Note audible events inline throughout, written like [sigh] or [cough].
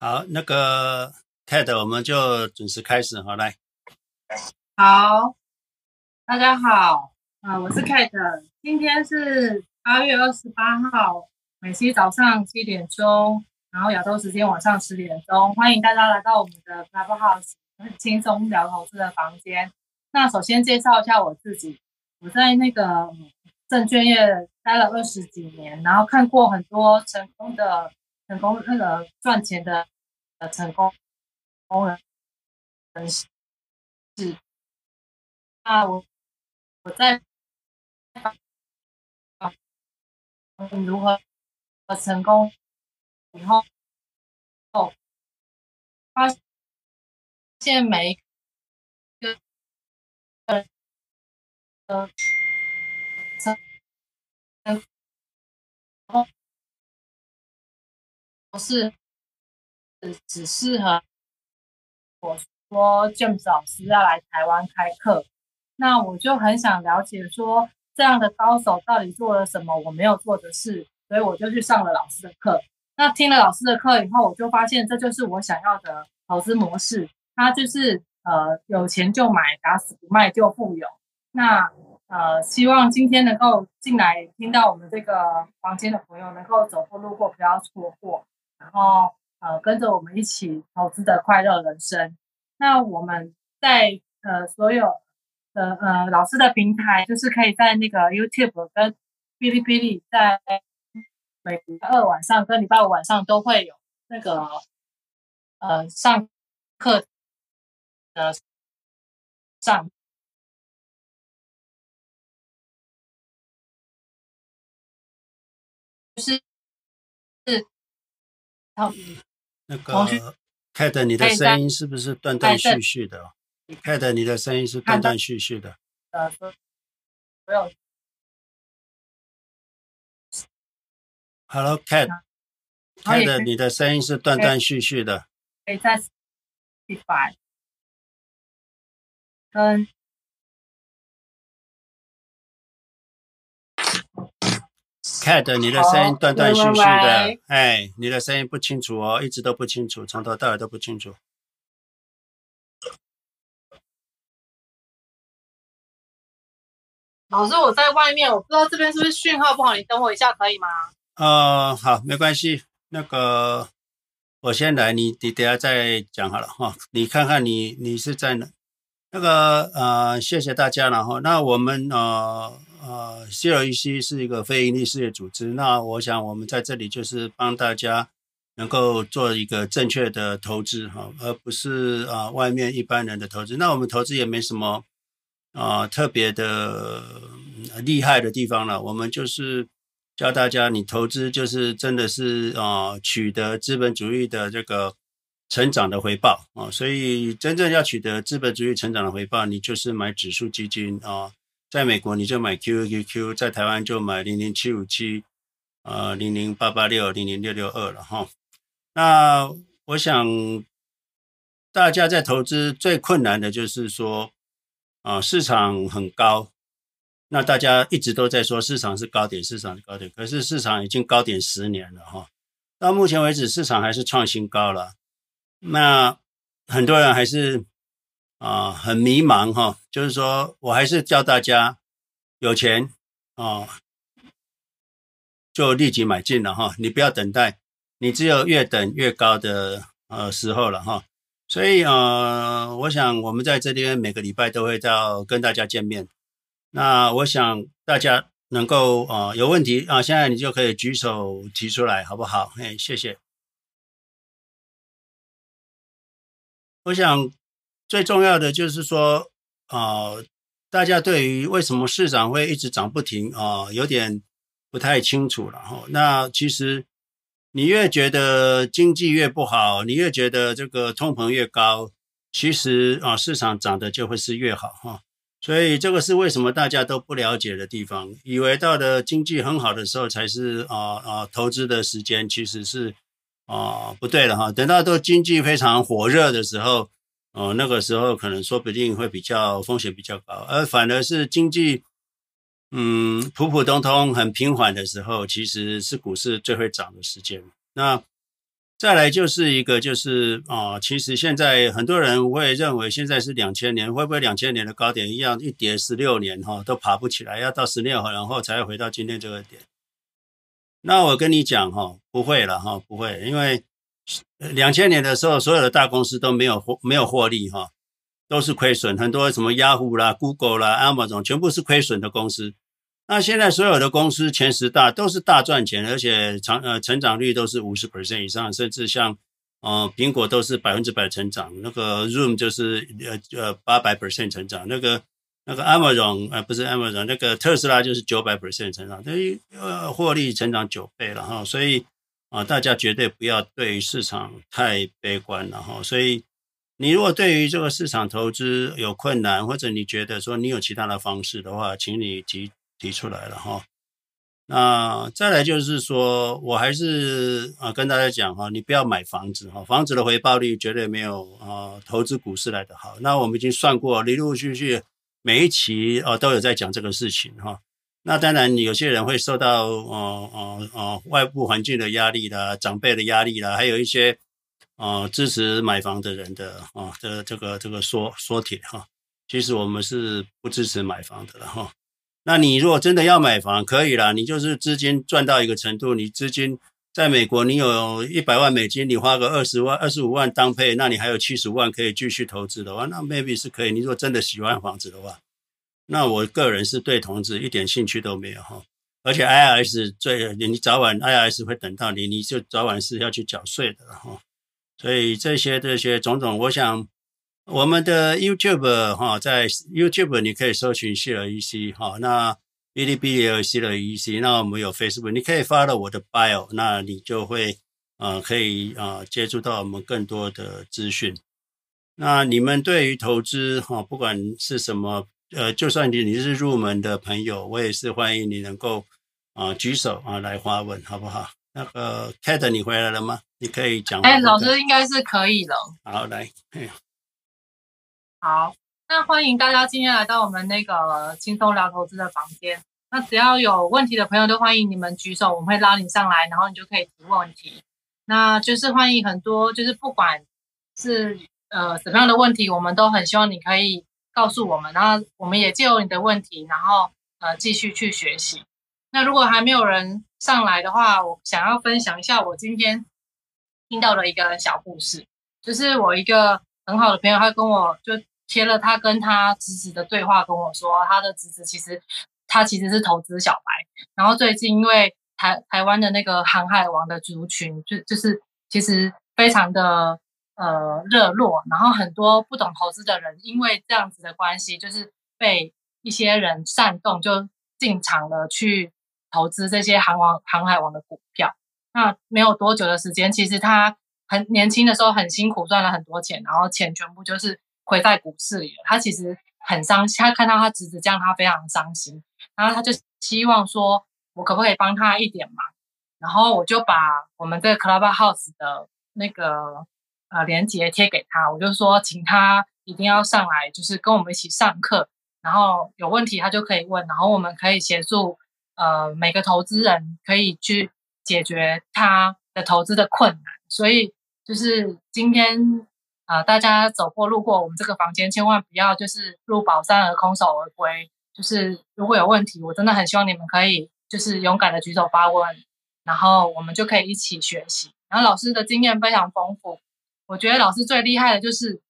好，那个 Kate，我们就准时开始，好来。好，大家好，啊、呃，我是 Kate，今天是八月二十八号，美西早上七点钟，然后亚洲时间晚上十点钟，欢迎大家来到我们的 Clubhouse，很轻松聊投资的房间。那首先介绍一下我自己，我在那个证券业待了二十几年，然后看过很多成功的。成功那个赚钱的呃成功工人是啊，我我在啊如何成功以后后发现每一个呃呃成成功。是只只适合我说 James 老师要来台湾开课，那我就很想了解说这样的高手到底做了什么我没有做的事，所以我就去上了老师的课。那听了老师的课以后，我就发现这就是我想要的投资模式，它就是呃有钱就买，打死不卖就富有。那呃，希望今天能够进来听到我们这个房间的朋友能够走过路过不要错过。然后呃，跟着我们一起投资的快乐人生。那我们在呃所有的呃老师的平台，就是可以在那个 YouTube 跟哔哩哔哩，在每二晚上跟礼拜五晚上都会有那个呃上课的上，是是。那个 Kate，你的声音是不是断断续续的？Kate，你的声音是断断续续的。呃，没有。Hello，Kate，Kate，你的声音是断断续续的。可以再一百。嗯。Kate，你的声音断断续续的，哎，你的声音不清楚哦，一直都不清楚，从头到尾都不清楚。老师，我在外面，我不知道这边是不是讯号不好，你等我一下可以吗？呃，好，没关系。那个，我先来，你你等下再讲好了哈。你看看你你是在哪？那个呃，谢谢大家了哈。那我们呃。呃，CLEC 是一个非营利事业组织。那我想，我们在这里就是帮大家能够做一个正确的投资哈，而不是啊、外面一般人的投资。那我们投资也没什么啊、特别的厉害的地方了。我们就是教大家，你投资就是真的是啊、取得资本主义的这个成长的回报啊、所以真正要取得资本主义成长的回报，你就是买指数基金啊。在美国你就买 QQQ，在台湾就买零零七五七，呃零零八八六零零六六二了哈。那我想大家在投资最困难的就是说，啊、市场很高，那大家一直都在说市场是高点，市场是高点，可是市场已经高点十年了哈。到目前为止市场还是创新高了，那很多人还是。啊，很迷茫哈，就是说我还是教大家有钱啊，就立即买进了哈，你不要等待，你只有越等越高的呃时候了哈。所以呃，我想我们在这边每个礼拜都会到跟大家见面。那我想大家能够啊有问题啊，现在你就可以举手提出来，好不好？哎，谢谢。我想。最重要的就是说，啊、呃，大家对于为什么市场会一直涨不停啊、呃，有点不太清楚了哈。那其实你越觉得经济越不好，你越觉得这个通膨越高，其实啊、市场涨的就会是越好哈。所以这个是为什么大家都不了解的地方，以为到了经济很好的时候才是啊啊、投资的时间，其实是啊、呃、不对了哈。等到都经济非常火热的时候。哦，那个时候可能说不定会比较风险比较高，而反而是经济嗯普普通通很平缓的时候，其实是股市最会涨的时间。那再来就是一个就是啊、其实现在很多人会认为现在是两千年，会不会两千年的高点一样一跌十六年哈都爬不起来，要到十六然后才会回到今天这个点？那我跟你讲哈，不会了哈，不会，因为两千年的时候所有的大公司都没有获没有获利哈，都是亏损，很多什么雅虎啦、Google 啦、Amazon 全部是亏损的公司。那现在所有的公司前十大都是大赚钱，而且长呃成长率都是五十 percent 以上，甚至像呃苹果都是百分之百成长，那个 Zoom 就是呃呃八百 percent 成长，那个那个 Amazon 呃不是 Amazon 那个特斯拉就是九百 percent 成长，等于呃获利成长九倍了哈，所以啊、呃、大家绝对不要对市场太悲观了哈，所以你如果对于这个市场投资有困难，或者你觉得说你有其他的方式的话，请你提。提出来了哈，那再来就是说，我还是啊跟大家讲哈，你不要买房子哈，房子的回报率绝对没有啊投资股市来的好。那我们已经算过，陆陆续续每一期啊都有在讲这个事情哈。那当然，有些人会受到呃呃呃外部环境的压力啦，长辈的压力啦，还有一些啊支持买房的人的啊的这个这个说说帖哈。其实我们是不支持买房的了哈。那你如果真的要买房，可以啦，你就是资金赚到一个程度，你资金在美国，你有一百万美金，你花个二十万、二十五万当配，那你还有七十万可以继续投资的话，那 maybe 是可以。你如果真的喜欢房子的话，那我个人是对投资一点兴趣都没有哈。而且 IRS 最，你早晚 IRS 会等到你，你就早晚是要去缴税的哈。所以这些这些种种，我想。我们的 YouTube 哈，在 YouTube 你可以搜寻谢尔 EC 哈，那哔哩哔哩也有谢尔 EC，那我们有 Facebook，你可以 follow 我的 bio，那你就会呃可以啊、呃、接触到我们更多的资讯。那你们对于投资哈，不管是什么呃，就算你你是入门的朋友，我也是欢迎你能够啊、呃、举手啊来发问，好不好？那个 Kate 你回来了吗？你可以讲。哎，老师应该是可以了。好，来。好，那欢迎大家今天来到我们那个轻松聊投资的房间。那只要有问题的朋友都欢迎你们举手，我们会拉你上来，然后你就可以提问题。那就是欢迎很多，就是不管是呃什么样的问题，我们都很希望你可以告诉我们，然后我们也借由你的问题，然后呃继续去学习。那如果还没有人上来的话，我想要分享一下我今天听到的一个小故事，就是我一个。很好的朋友，他跟我就贴了他跟他侄子的对话，跟我说他的侄子其实他其实是投资小白，然后最近因为台台湾的那个航海王的族群就就是其实非常的呃热络，然后很多不懂投资的人因为这样子的关系，就是被一些人煽动，就进场了去投资这些航王航海王的股票。那没有多久的时间，其实他。很年轻的时候很辛苦赚了很多钱，然后钱全部就是亏在股市里了。他其实很伤心，他看到他侄子这样，他非常伤心。然后他就希望说，我可不可以帮他一点忙？然后我就把我们这个 Clubhouse 的那个呃连接贴给他，我就说请他一定要上来，就是跟我们一起上课。然后有问题他就可以问，然后我们可以协助呃每个投资人可以去解决他的投资的困难。所以。就是今天啊、呃，大家走过路过我们这个房间，千万不要就是入宝山而空手而归。就是如果有问题，我真的很希望你们可以就是勇敢的举手发问，然后我们就可以一起学习。然后老师的经验非常丰富，我觉得老师最厉害的就是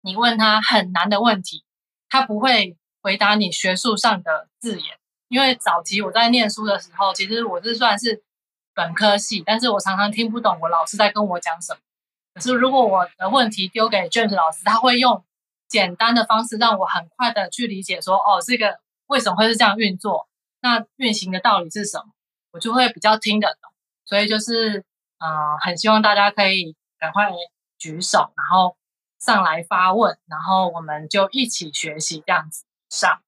你问他很难的问题，他不会回答你学术上的字眼。因为早期我在念书的时候，其实我是算是。本科系，但是我常常听不懂我老师在跟我讲什么。可是如果我的问题丢给 James 老师，他会用简单的方式让我很快的去理解说，哦，这个为什么会是这样运作？那运行的道理是什么？我就会比较听得懂。所以就是，呃，很希望大家可以赶快举手，然后上来发问，然后我们就一起学习这样子上。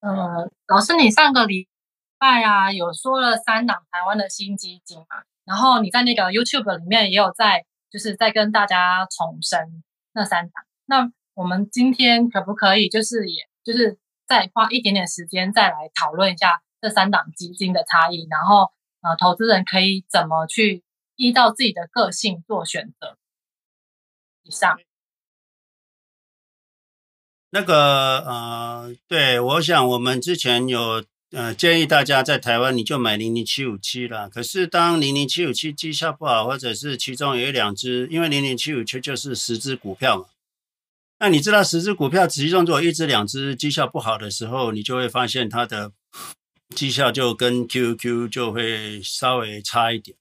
呃，老师，你上个礼拜啊有说了三档台湾的新基金嘛？然后你在那个 YouTube 里面也有在，就是在跟大家重申那三档。那我们今天可不可以就是也就是再花一点点时间再来讨论一下这三档基金的差异，然后呃，投资人可以怎么去依照自己的个性做选择？以上。那个呃，对，我想我们之前有呃建议大家在台湾你就买零零七五七啦。可是当零零七五七绩效不好，或者是其中有一两只，因为零零七五七就是十只股票嘛。那你知道十只股票其中如果一只两只绩效不好的时候，你就会发现它的绩效就跟 Q Q 就会稍微差一点。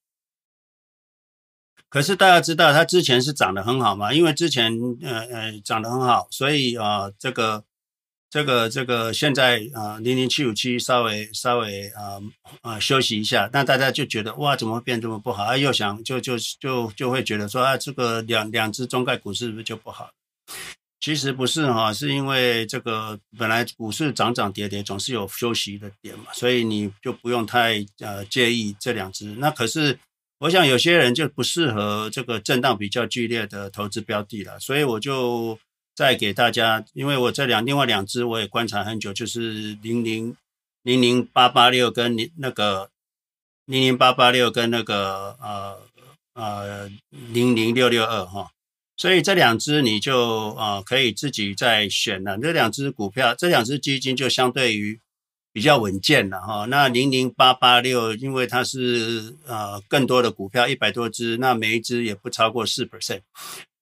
可是大家知道，它之前是涨得很好嘛？因为之前呃呃涨得很好，所以啊、这个这个这个现在啊零零七五七稍微稍微啊啊、休息一下，那大家就觉得哇怎么会变这么不好？啊又想就就就就会觉得说啊这个两两只中概股是不是就不好？其实不是哈，是因为这个本来股市涨涨跌跌总是有休息的点嘛，所以你就不用太呃介意这两只。那可是。我想有些人就不适合这个震荡比较剧烈的投资标的了，所以我就再给大家，因为我这两另外两只我也观察很久，就是零零零零八八六跟零那个零零八八六跟那个呃呃零零六六二哈，所以这两只你就呃可以自己再选了。这两只股票，这两只基金就相对于。比较稳健了哈，那零零八八六，因为它是呃更多的股票，一百多只，那每一只也不超过四 percent，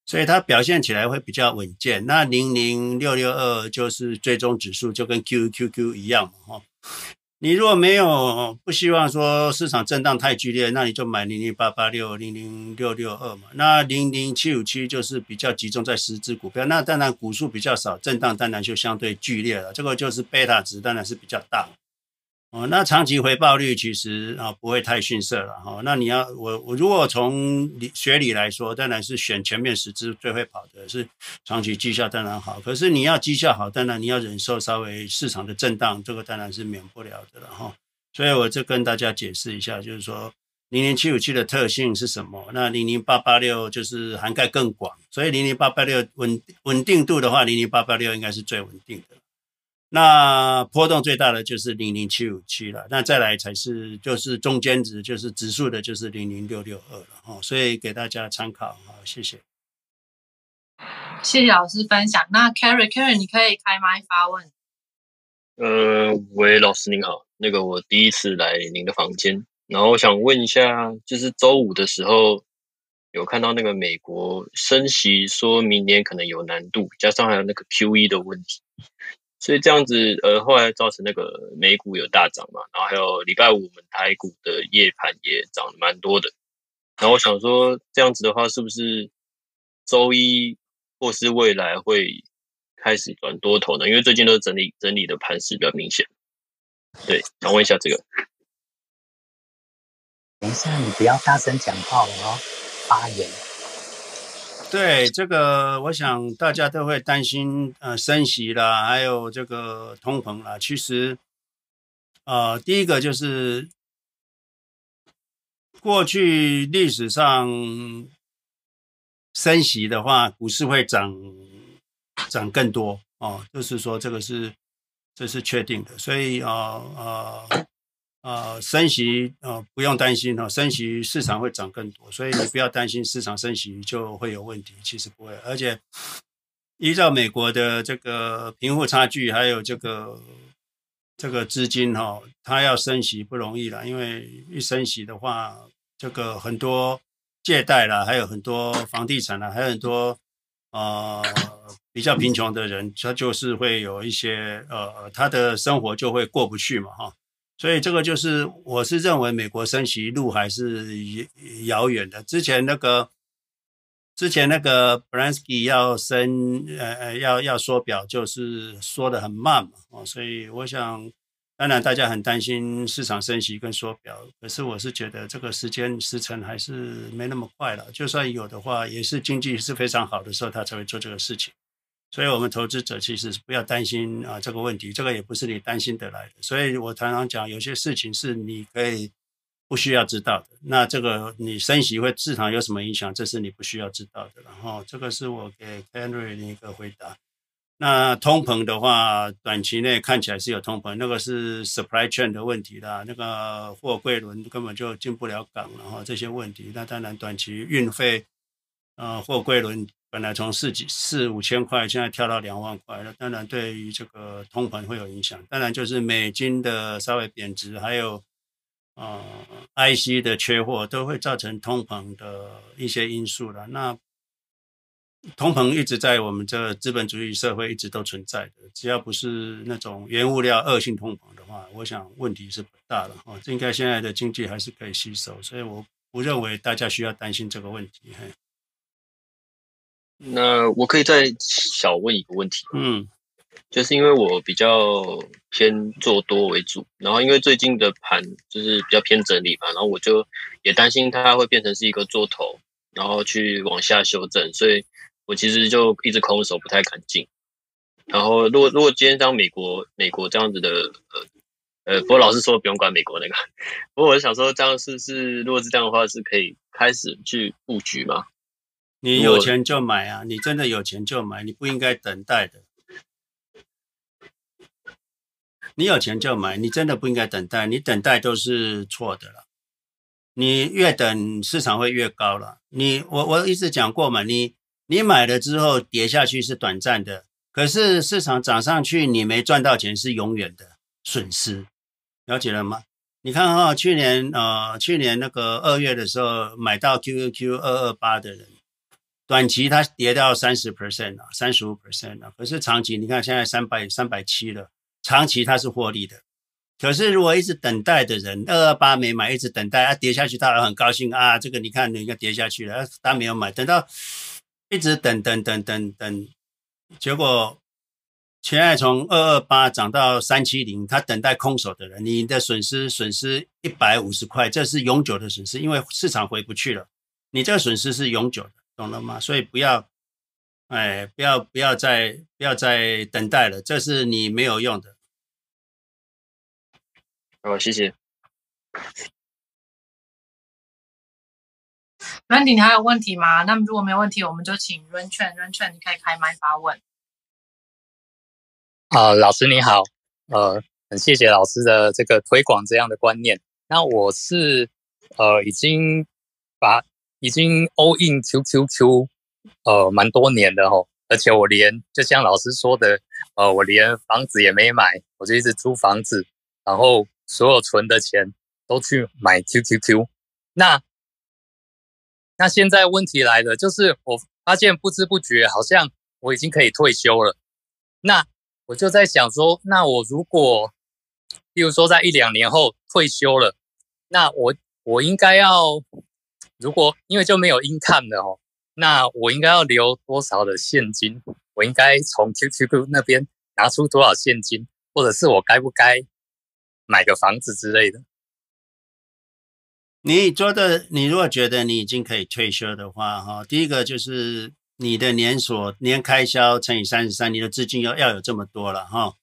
所以它表现起来会比较稳健。那零零六六二就是追踪指数，就跟 QQQ 一样嘛哈。你如果没有不希望说市场震荡太剧烈，那你就买零零八八六、零零六六二嘛。那零零七五七就是比较集中在十只股票，那当然股数比较少，震荡当然就相对剧烈了。这个就是贝塔值当然是比较大。哦，那长期回报率其实啊不会太逊色了哈。那你要我我如果从理学理来说，当然是选前面十只最会跑的，是长期绩效当然好。可是你要绩效好，当然你要忍受稍微市场的震荡，这个当然是免不了的了哈。所以我就跟大家解释一下，就是说零零七五七的特性是什么？那零零八八六就是涵盖更广，所以零零八八六稳稳定度的话，零零八八六应该是最稳定的。那波动最大的就是零零七五七了，那再来才是就是中间值，就是指数的，就是零零六六二了哦，所以给大家参考，好，谢谢。谢谢老师分享。那 Carry，Carry，你可以开麦发问。呃，喂，老师您好，那个我第一次来您的房间，然后我想问一下，就是周五的时候有看到那个美国升息，说明年可能有难度，加上还有那个 QE 的问题。所以这样子，呃，后来造成那个美股有大涨嘛，然后还有礼拜五我们台股的夜盘也涨了蛮多的。然后我想说，这样子的话，是不是周一或是未来会开始转多头呢？因为最近都是整理整理的盘势比较明显。对，想问一下这个。等一下，你不要大声讲话了哦，发言。对这个，我想大家都会担心，呃，升息啦，还有这个通膨啦。其实，呃，第一个就是过去历史上升息的话，股市会涨涨更多哦，就是说这个是这是确定的。所以，呃呃。呃，升息呃不用担心哦，升息市场会涨更多，所以你不要担心市场升息就会有问题，其实不会。而且依照美国的这个贫富差距，还有这个这个资金哈、哦，它要升息不容易了，因为一升息的话，这个很多借贷啦，还有很多房地产啦，还有很多呃比较贫穷的人，他就是会有一些呃他的生活就会过不去嘛哈。所以这个就是，我是认为美国升息路还是遥远的。之前那个，之前那个 Bernanke 要升，呃呃，要要缩表，就是缩的很慢嘛。哦，所以我想，当然大家很担心市场升息跟缩表，可是我是觉得这个时间时程还是没那么快了。就算有的话，也是经济是非常好的时候，他才会做这个事情。所以，我们投资者其实是不要担心啊这个问题，这个也不是你担心得来的。所以我常常讲，有些事情是你可以不需要知道的。那这个你升息会市场有什么影响？这是你不需要知道的。然后这个是我给 Henry 的一个回答。那通膨的话，短期内看起来是有通膨，那个是 supply chain 的问题啦，那个货柜轮根本就进不了港然后，这些问题。那当然短期运费，呃，货柜轮本来从四几四五千块，现在跳到两万块，那当然对于这个通膨会有影响。当然就是美金的稍微贬值，还有呃 IC 的缺货，都会造成通膨的一些因素了。那通膨一直在我们这资本主义社会一直都存在的，只要不是那种原物料恶性通膨的话，我想问题是不大的哦。应该现在的经济还是可以吸收，所以我不认为大家需要担心这个问题。嘿，那我可以再小问一个问题，嗯，就是因为我比较偏做多为主，然后因为最近的盘就是比较偏整理嘛，然后我就也担心它会变成是一个做头，然后去往下修正，所以。我其实就一直空手，不太敢进。然后，如果如果今天像美国美国这样子的，呃呃，不过老师说不用管美国那个。[laughs] 不过我是想说，这样是是，如果是这样的话，是可以开始去布局吗？你有钱就买啊！你真的有钱就买，你不应该等待的。你有钱就买，你真的不应该等待，你等待都是错的了。你越等，市场会越高了。你我我一直讲过嘛，你。你买了之后跌下去是短暂的，可是市场涨上去你没赚到钱是永远的损失，了解了吗？你看哈、去年呃，去年那个二月的时候买到 QQQ 二二八的人，短期它跌到三十 percent 啊，三十五 percent 啊，可是长期你看现在三百三百七了，长期它是获利的。可是如果一直等待的人，二二八没买，一直等待，啊、跌下去，他很高兴啊，这个你看人家跌下去了，他没有买，等到。一直等等等等等，结果现在从二二八涨到三七零，他等待空手的人，你的损失损失一百五十块，这是永久的损失，因为市场回不去了。你这个损失是永久的，懂了吗？所以不要，哎，不要不要再不要再等待了，这是你没有用的。好，谢谢。Randy，你还有问题吗？那么如果没有问题，我们就请 Ren Chen，Ren Chen，你可以开麦发问。啊、呃，老师你好，呃，很谢谢老师的这个推广这样的观念。那我是呃已经把已经 all in QQQ 呃蛮多年的吼，而且我连就像老师说的，呃，我连房子也没买，我就一直租房子，然后所有存的钱都去买 QQQ。那那现在问题来了，就是我发现不知不觉好像我已经可以退休了。那我就在想说，那我如果，比如说在一两年后退休了，那我我应该要，如果因为就没有 income 了哦，那我应该要留多少的现金？我应该从 QQQ 那边拿出多少现金，或者是我该不该买个房子之类的？你做的，你如果觉得你已经可以退休的话，哈，第一个就是你的年所年开销乘以三十三，你的资金要要有这么多了，哈，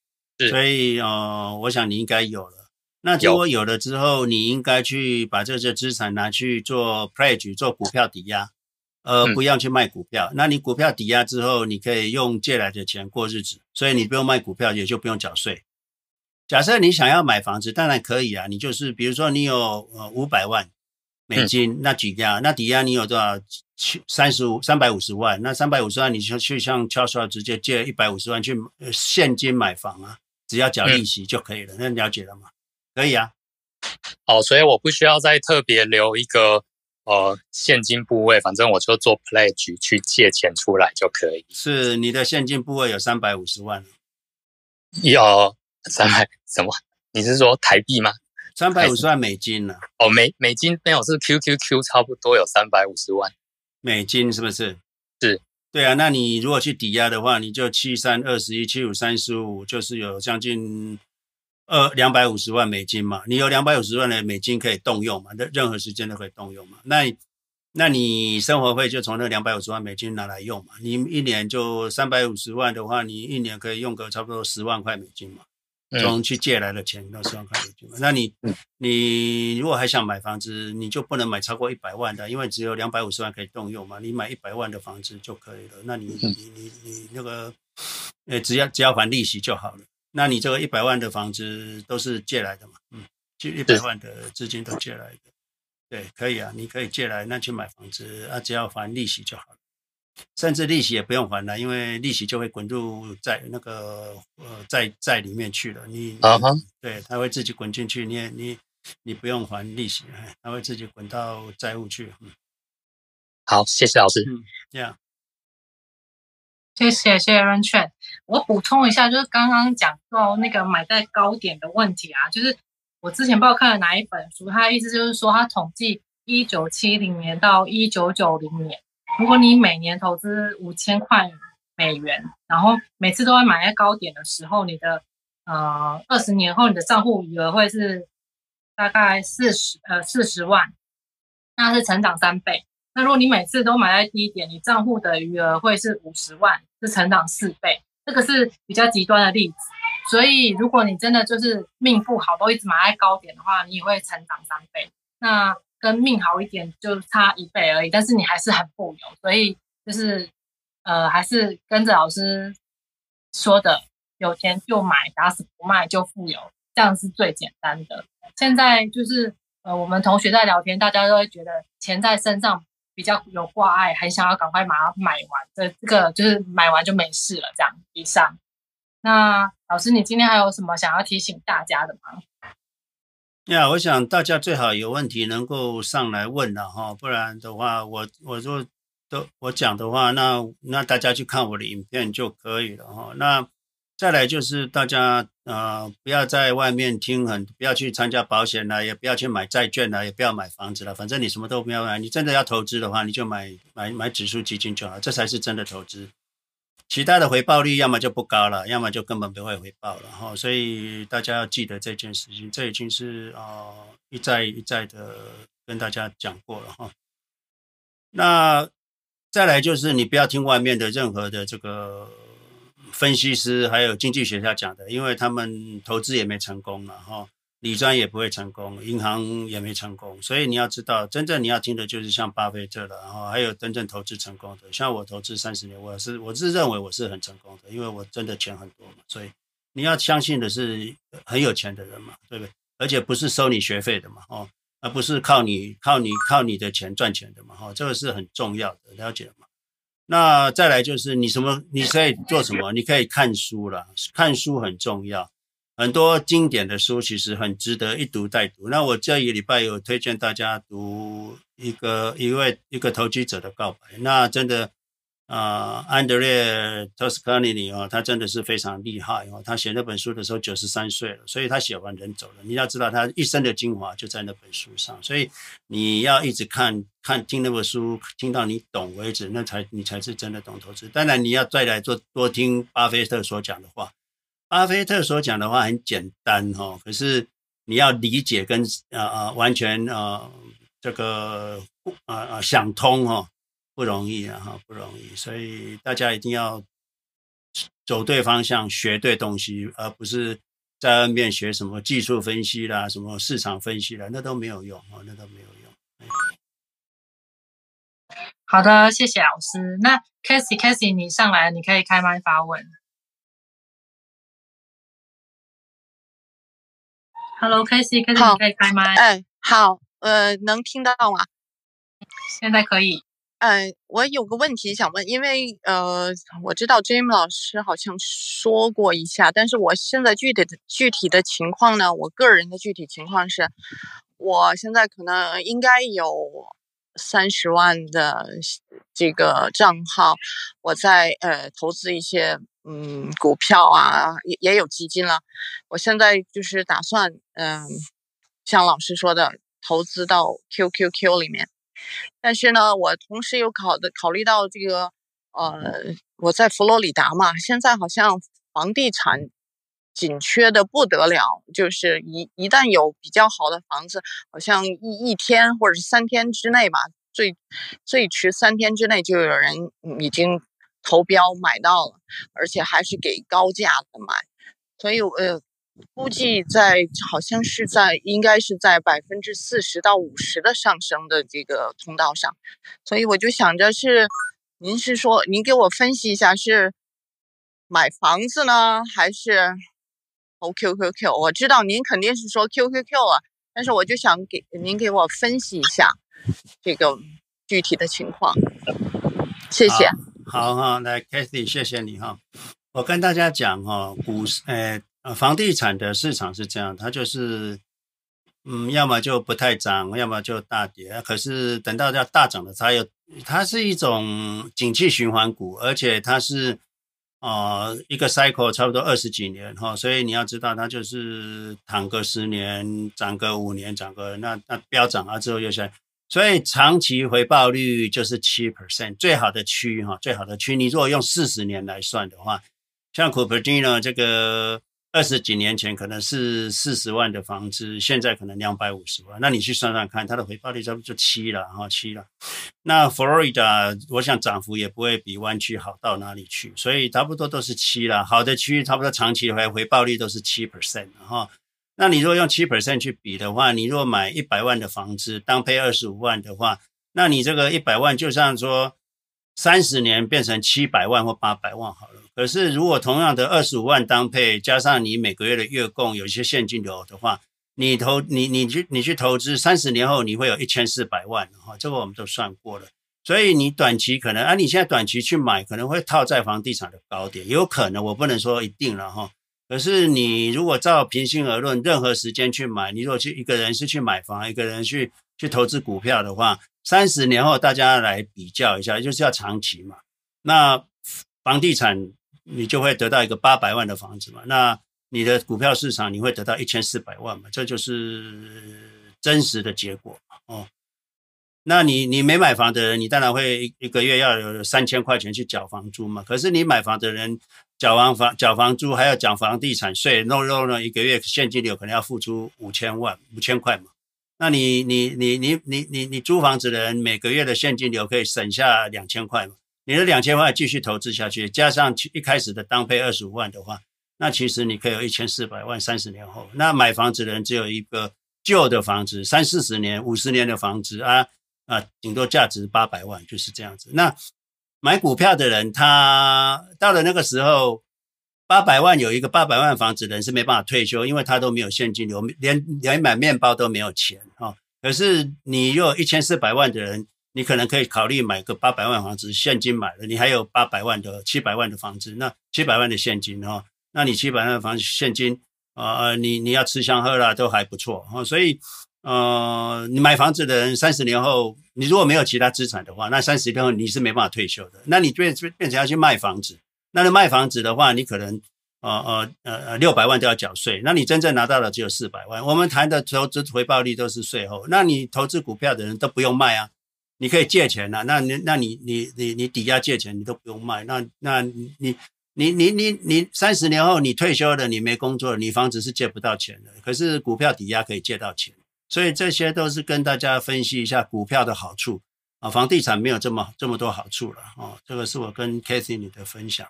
所以呃，我想你应该有了。那如果有了之后，你应该去把这些资产拿去做 pledge 做股票抵押，呃，不要去卖股票。那你股票抵押之后，你可以用借来的钱过日子，所以你不用卖股票，也就不用缴税。假设你想要买房子，当然可以啊。你就是比如说你有呃五百万美金，那抵押，那抵押你有多少？七三十五三百五十万。那三百五十万，你就去向乔帅直接借一百五十万去现金买房啊，只要缴利息就可以了。那了解了吗？可以啊。哦，所以我不需要再特别留一个呃现金部位，反正我就做 pledge 去借钱出来就可以。是你的现金部位有三百五十万。有。三百什么？你是说台币吗？三百五十万美金呢、啊？哦，美美金没有，是 QQQ 差不多有三百五十万美金，是不是？是，对啊。那你如果去抵押的话，你就七三二十一，七五三十五，就是有将近二两百五十万美金嘛。你有两百五十万的美金可以动用嘛？任任何时间都可以动用嘛。那那你生活费就从那两百五十万美金拿来用嘛。你一年就三百五十万的话，你一年可以用个差不多十万块美金嘛。从去借来的钱到十万块美金嘛。那你你如果还想买房子，你就不能买超过一百万的，因为只有两百五十万可以动用嘛。你买一百万的房子就可以了。那你你你你那个，呃，只要只要还利息就好了。那你这个一百万的房子都是借来的嘛？嗯，就一百万的资金都借来的。对，可以啊，你可以借来那去买房子啊，只要还利息就好了。甚至利息也不用还了，因为利息就会滚入债那个呃债债里面去了。你啊哈，uh huh. 对，它会自己滚进去，你你你不用还利息，它会自己滚到债务去。嗯，好，谢谢老师。嗯，这样，谢谢谢谢润劝。我补充一下，就是刚刚讲到那个买在高点的问题啊，就是我之前不知道看了哪一本书，它的意思就是说，它统计一九七零年到一九九零年。如果你每年投资五千块美元，然后每次都会买在高点的时候，你的呃二十年后你的账户余额会是大概四十呃四十万，那是成长三倍。那如果你每次都买在低点，你账户的余额会是五十万，是成长四倍。这个是比较极端的例子。所以如果你真的就是命不好，都一直买在高点的话，你也会成长三倍。那跟命好一点就差一倍而已，但是你还是很富有，所以就是呃，还是跟着老师说的，有钱就买，打死不卖就富有，这样是最简单的。现在就是呃，我们同学在聊天，大家都会觉得钱在身上比较有挂碍，很想要赶快把它买完，这这个就是买完就没事了，这样以上。那老师，你今天还有什么想要提醒大家的吗？呀我想大家最好有问题能够上来问了哈，不然的话，我我如果都我讲的话，那那大家去看我的影片就可以了哈。那再来就是大家呃不要在外面听很，不要去参加保险了，也不要去买债券了，也不要买房子了，反正你什么都不要买。你真的要投资的话，你就买买买指数基金就好，这才是真的投资。其他的回报率要么就不高了，要么就根本不会回报了哈，所以大家要记得这件事情，这已经是啊一再一再的跟大家讲过了哈。那再来就是你不要听外面的任何的这个分析师还有经济学家讲的，因为他们投资也没成功了哈。理专也不会成功，银行也没成功，所以你要知道，真正你要听的就是像巴菲特了，然后还有真正投资成功的，像我投资三十年，我是我是认为我是很成功的，因为我真的钱很多嘛，所以你要相信的是很有钱的人嘛，对不对？而且不是收你学费的嘛，哦，而不是靠你靠你靠你的钱赚钱的嘛，哈，这个是很重要的，了解吗？那再来就是你什么，你可以做什么？你可以看书了，看书很重要。很多经典的书其实很值得一读再读。那我这一个礼拜有推荐大家读一个一位一个投机者的告白。那真的啊，安德烈托斯卡尼尼哦，他真的是非常厉害哦。他写那本书的时候九十三岁了，所以他写完人走了。你要知道他一生的精华就在那本书上，所以你要一直看看听那本书，听到你懂为止，那才你才是真的懂投资。当然你要再来做多听巴菲特所讲的话。巴菲特所讲的话很简单哈，可是你要理解跟呃呃完全呃这个呃呃想通哈不容易啊哈不容易，所以大家一定要走对方向，学对东西，而不是在外面学什么技术分析啦、什么市场分析啦，那都没有用啊，那都没有用。好的，谢谢老师。那 Casey Casey 你上来，你可以开麦发问。Hello，Casey，Casey，可以开麦。哎，好，呃，能听到吗？现在可以。呃，我有个问题想问，因为呃，我知道 Jim 老师好像说过一下，但是我现在具体的具体的情况呢，我个人的具体情况是，我现在可能应该有三十万的这个账号，我在呃投资一些。嗯，股票啊，也也有基金了。我现在就是打算，嗯，像老师说的，投资到 QQQ 里面。但是呢，我同时又考的考虑到这个，呃，我在佛罗里达嘛，现在好像房地产紧缺的不得了，就是一一旦有比较好的房子，好像一一天或者是三天之内吧，最最迟三天之内就有人已经。投标买到了，而且还是给高价的买，所以呃，估计在好像是在应该是在百分之四十到五十的上升的这个通道上，所以我就想着是，您是说您给我分析一下是买房子呢，还是投 QQQ？我知道您肯定是说 QQQ 啊，但是我就想给您给我分析一下这个具体的情况，谢谢。好哈，来 Kathy，谢谢你哈。我跟大家讲哈，股市，呃。房地产的市场是这样，它就是，嗯，要么就不太涨，要么就大跌。可是等到要大涨的，它又，它是一种景气循环股，而且它是，呃，一个 cycle 差不多二十几年哈，所以你要知道，它就是躺个十年，涨个五年，涨个那那飙涨啊之后又下来，所以长期回报率就是七 percent，最好的区哈，最好的区，你如果用四十年来算的话，像 Cupertino 这个。二十几年前可能是四十万的房子，现在可能两百五十万。那你去算算看，它的回报率差不多就七了，哈，七了。那佛罗里达，我想涨幅也不会比湾区好到哪里去，所以差不多都是七了。好的区域差不多长期回回报率都是七 percent，哈。那你如果用七 percent 去比的话，你如果买一百万的房子，当配二十五万的话，那你这个一百万就像说三十年变成七百万或八百万好了。可是，如果同样的二十五万当配，加上你每个月的月供，有一些现金流的话，你投你你去你去投资，三十年后你会有一千四百万哈，这个我们都算过了。所以你短期可能啊，你现在短期去买可能会套在房地产的高点，有可能我不能说一定了哈。可是你如果照平心而论，任何时间去买，你如果去一个人是去买房，一个人去去投资股票的话，三十年后大家来比较一下，就是要长期嘛。那房地产。你就会得到一个八百万的房子嘛，那你的股票市场你会得到一千四百万嘛，这就是真实的结果哦。那你你没买房的人，你当然会一个月要有三千块钱去缴房租嘛。可是你买房的人缴完房缴房租还要缴房地产税，弄弄弄一个月现金流可能要付出五千万五千块嘛。那你你你你你你你租房子的人每个月的现金流可以省下两千块嘛。你的两千万继续投资下去，加上一开始的当配二十五万的话，那其实你可以有一千四百万。三十年后，那买房子的人只有一个旧的房子，三四十年、五十年的房子啊啊，顶多价值八百万，就是这样子。那买股票的人，他到了那个时候，八百万有一个八百万房子的人是没办法退休，因为他都没有现金流，连连买面包都没有钱啊。可是你有一千四百万的人。你可能可以考虑买个八百万房子，现金买了，你还有八百万的、七百万的房子，那七百万的现金哈，那你七百万的房子现金，呃，你你要吃香喝辣都还不错哈，所以呃，你买房子的人三十年后，你如果没有其他资产的话，那三十年后你是没办法退休的，那你变变成要去卖房子，那你卖房子的话，你可能呃呃呃呃六百万都要缴税，那你真正拿到的只有四百万。我们谈的投资回报率都是税后，那你投资股票的人都不用卖啊。你可以借钱呐，那你那你你你你抵押借钱，你都不用卖，那那你你你你你三十年后你退休了，你没工作了，你房子是借不到钱的，可是股票抵押可以借到钱，所以这些都是跟大家分析一下股票的好处啊，房地产没有这么这么多好处了哦，这个是我跟 Kathy 你的分享。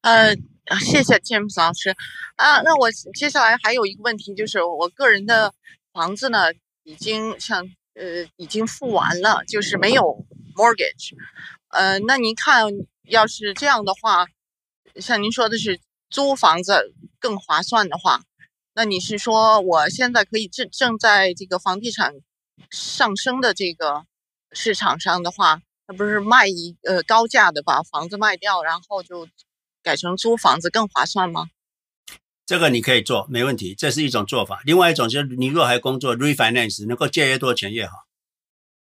呃，谢谢 James 老师啊，那我接下来还有一个问题，就是我个人的房子呢，已经像。呃，已经付完了，就是没有 mortgage。呃，那您看，要是这样的话，像您说的是租房子更划算的话，那你是说我现在可以正正在这个房地产上升的这个市场上的话，那不是卖一呃高价的把房子卖掉，然后就改成租房子更划算吗？这个你可以做，没问题，这是一种做法。另外一种就是，你如果还工作，refinance 能够借越多钱越好。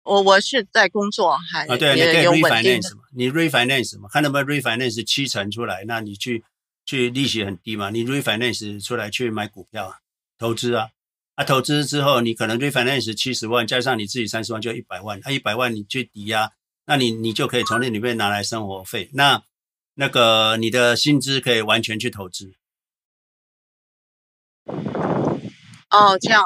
我我是在工作，还啊，对，你可以 refinance 嘛，你 refinance 嘛，看能不能 refinance 七成出来，那你去去利息很低嘛，你 refinance 出来去买股票啊，投资啊，啊，投资之后你可能 refinance 七十万，加上你自己三十万就一百万，啊，一百万你去抵押，那你你就可以从那里面拿来生活费，那那个你的薪资可以完全去投资。哦，这样，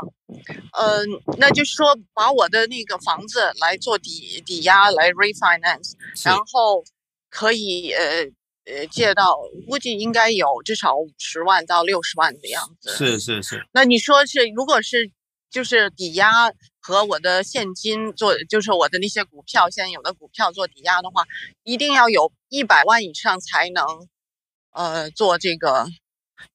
嗯、呃，那就是说，把我的那个房子来做抵抵押来 refinance，然后可以呃呃借到，估计应该有至少五十万到六十万的样子。是是是。那你说是，如果是就是抵押和我的现金做，就是我的那些股票，现在有的股票做抵押的话，一定要有一百万以上才能，呃，做这个。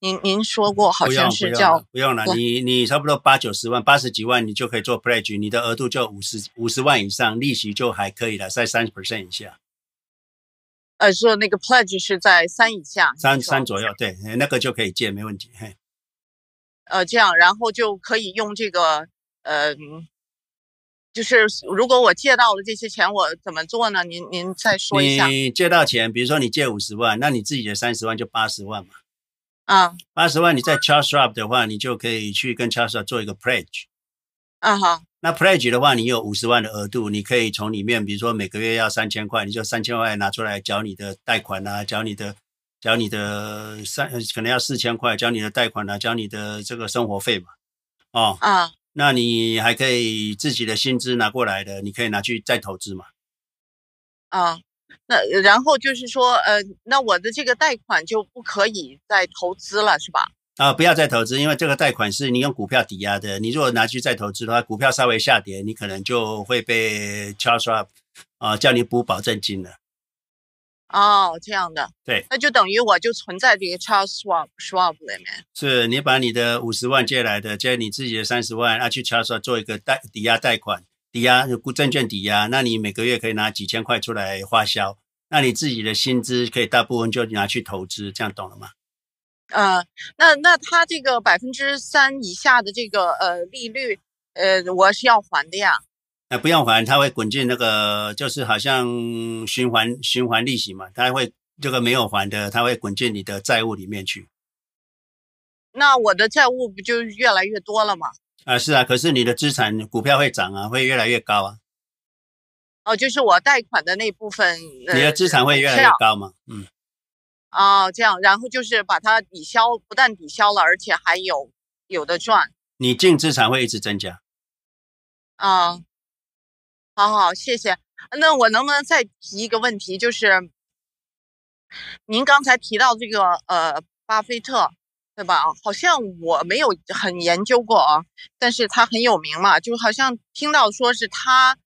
您您说过好像是叫不用了，你你差不多八九十万、八十几万，你就可以做 pledge，你的额度就五十五十万以上，利息就还可以了，在三十 percent 以下。呃，说那个 pledge 是在三以下，三三左右，对，那个就可以借，没问题。嘿，呃，这样，然后就可以用这个，呃，就是如果我借到了这些钱，我怎么做呢？您您再说一下。你借到钱，比如说你借五十万，那你自己的三十万就八十万嘛。啊，八十万你在 Charles Schwab 的话，你就可以去跟 Charles Schwab 做一个 pledge。啊好，那 pledge 的话，你有五十万的额度，你可以从里面，比如说每个月要三千块，你就三千块拿出来缴你的贷款啊，缴你的缴你的三可能要四千块，缴你的贷款啊，缴你的这个生活费嘛。哦，啊，那你还可以自己的薪资拿过来的，你可以拿去再投资嘛。啊。那然后就是说，呃，那我的这个贷款就不可以再投资了，是吧？啊，不要再投资，因为这个贷款是你用股票抵押的，你如果拿去再投资的话，股票稍微下跌，你可能就会被 Charles Schwab 啊叫你补保证金了。哦，这样的。对。那就等于我就存在这个 Charles Schwab Schwab 里面。是你把你的五十万借来的，借你自己的三十万，啊，去 Charles Schwab 做一个贷抵押贷款。抵押就证券抵押，那你每个月可以拿几千块出来花销，那你自己的薪资可以大部分就拿去投资，这样懂了吗？呃，那那他这个百分之三以下的这个呃利率，呃，我是要还的呀？那不用还，他会滚进那个，就是好像循环循环利息嘛，他会这个没有还的，他会滚进你的债务里面去。那我的债务不就越来越多了吗？啊，是啊，可是你的资产股票会涨啊，会越来越高啊。哦，就是我贷款的那部分，你的资产会越来越高吗？嗯。哦，这样，然后就是把它抵消，不但抵消了，而且还有有的赚。你净资产会一直增加。啊、哦，好好，谢谢。那我能不能再提一个问题？就是您刚才提到这个呃，巴菲特。对吧？好像我没有很研究过啊，但是他很有名嘛，就好像听到说是他，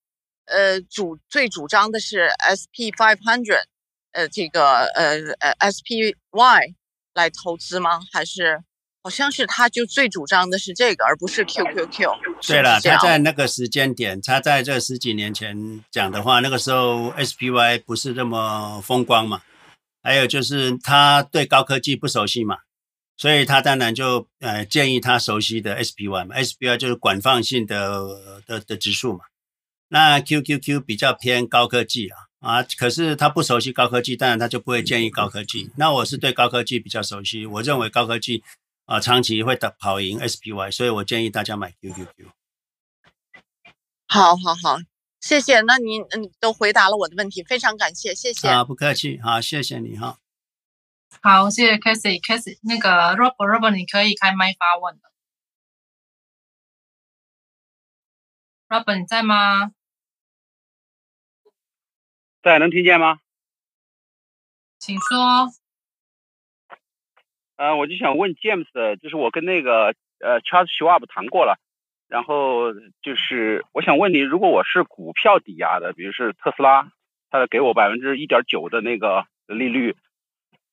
呃，主最主张的是 SP five hundred，呃，这个呃呃 SPY 来投资吗？还是好像是他就最主张的是这个，而不是 QQQ？对了，他在那个时间点，他在这十几年前讲的话，那个时候 SPY 不是那么风光嘛，还有就是他对高科技不熟悉嘛。所以他当然就呃建议他熟悉的 SPY 嘛，SPY 就是广泛性的的的指数嘛。那 QQQ 比较偏高科技啊啊，可是他不熟悉高科技，当然他就不会建议高科技。那我是对高科技比较熟悉，我认为高科技啊长期会打跑赢 SPY，所以我建议大家买 QQQ。好好好，谢谢。那您嗯都回答了我的问题，非常感谢，谢谢。啊，不客气，好，谢谢你哈。好，谢谢 Casey，Casey，那个 Robert，Robert，你可以开麦发问了。Robert，你在吗？在，能听见吗？请说。呃，我就想问 James，就是我跟那个呃 Charles Schwab 谈过了，然后就是我想问你，如果我是股票抵押的，比如是特斯拉，他给我百分之一点九的那个利率。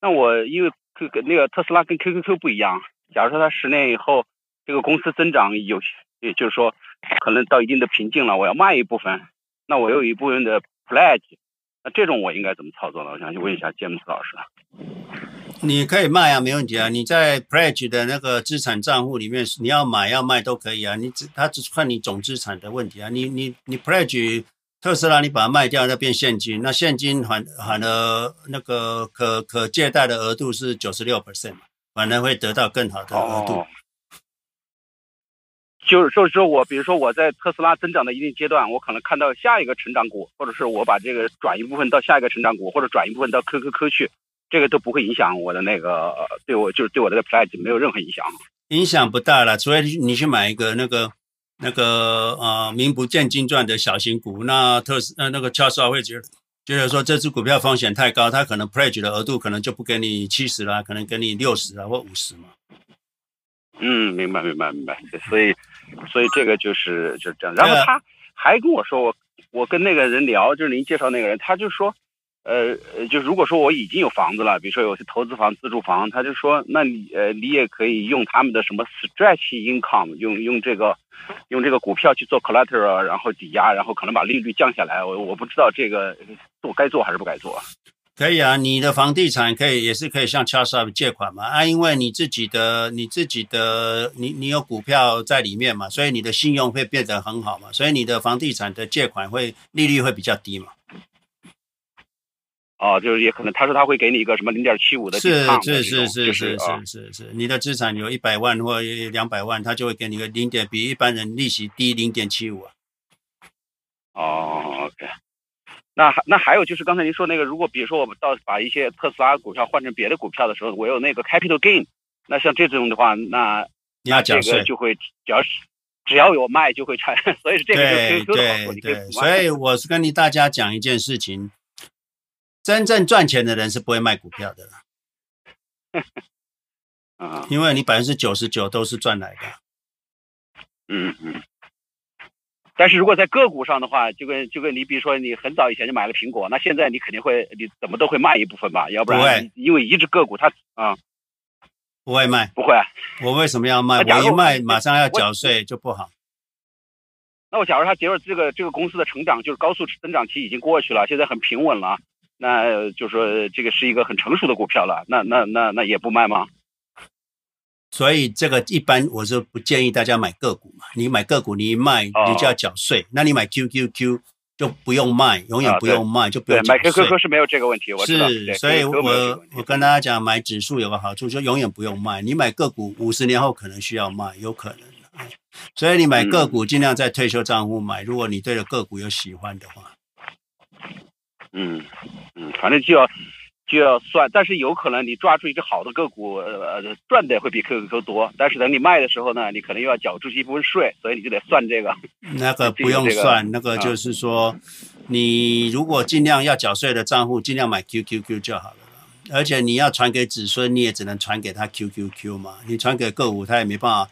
那我因为跟跟那个特斯拉跟 QQQ 不一样，假如说它十年以后这个公司增长有，也就是说可能到一定的瓶颈了，我要卖一部分，那我有一部分的 pledge，那这种我应该怎么操作呢？我想去问一下詹姆斯老师。你可以卖啊，没问题啊。你在 pledge 的那个资产账户里面，你要买要卖都可以啊。你只他只看你总资产的问题啊。你你你 pledge。特斯拉，你把它卖掉，那变现金，那现金还还了那个可可借贷的额度是九十六 percent 嘛，反而会得到更好的额度。哦、就是说，说我比如说我在特斯拉增长的一定阶段，我可能看到下一个成长股，或者是我把这个转一部分到下一个成长股，或者转一部分到科科科去，这个都不会影响我的那个对我就是对我的 pledge 没有任何影响。影响不大了，除非你去买一个那个。那个呃，名不见经传的小型股，那特斯那那个 Charles 会觉得就是说这只股票风险太高，他可能 pledge 的额度可能就不给你七十了，可能给你六十啊或五十嘛。嗯，明白明白明白。所以所以这个就是就是这样。然后他还跟我说，我我跟那个人聊，就是您介绍那个人，他就说。呃，就如果说我已经有房子了，比如说有些投资房、自住房，他就说，那你呃，你也可以用他们的什么 stretch income，用用这个，用这个股票去做 collateral，然后抵押，然后可能把利率降下来。我我不知道这个做该做还是不该做。可以啊，你的房地产可以也是可以向 Charles Schwab 借款嘛啊，因为你自己的你自己的你你有股票在里面嘛，所以你的信用会变得很好嘛，所以你的房地产的借款会利率会比较低嘛。哦就是也可能他说他会给你一个什么零点七五的是是是是是是是是你的资产有一百万或两百万他就会给你个零点比一般人利息低零点七五哦 ok 那还那还有就是刚才您说那个如果比如说我们到把一些特斯拉股票换成别的股票的时候我有那个 capital gain 那像这种的话那那这个就会只要是只要有卖就会拆 [laughs] 所以这个就可以对所以我是跟你大家讲一件事情真正赚钱的人是不会卖股票的啦，[laughs] 啊，因为你百分之九十九都是赚来的。嗯嗯。但是如果在个股上的话，就跟就跟你比如说你很早以前就买了苹果，那现在你肯定会你怎么都会卖一部分吧？要不然因为一只个股它啊，不会卖，不会。我为什么要卖？我一卖马上要缴税就不好。那我假如他觉得这个这个公司的成长就是高速增长期已经过去了，现在很平稳了。那就说这个是一个很成熟的股票了，那那那那也不卖吗？所以这个一般我是不建议大家买个股嘛。你买个股，你一卖你就要缴税。哦、那你买 QQQ 就不用卖，永远不用卖，啊、就不用缴税。买 QQQ 是没有这个问题，我知道。是，所以我我跟大家讲，买指数有个好处，就永远不用卖。你买个股，五十年后可能需要卖，有可能。所以你买个股尽量在退休账户买，如果你对着个股有喜欢的话。嗯嗯，反正就要就要算，但是有可能你抓住一个好的个股，呃，赚的会比 QQQ 多，但是等你卖的时候呢，你可能又要缴出去一部分税，所以你就得算这个。[laughs] 那个不用算，这个、那个就是说，啊、你如果尽量要缴税的账户，尽量买 QQQ 就好了。而且你要传给子孙，你也只能传给他 QQQ 嘛，你传给个股，他也没办法。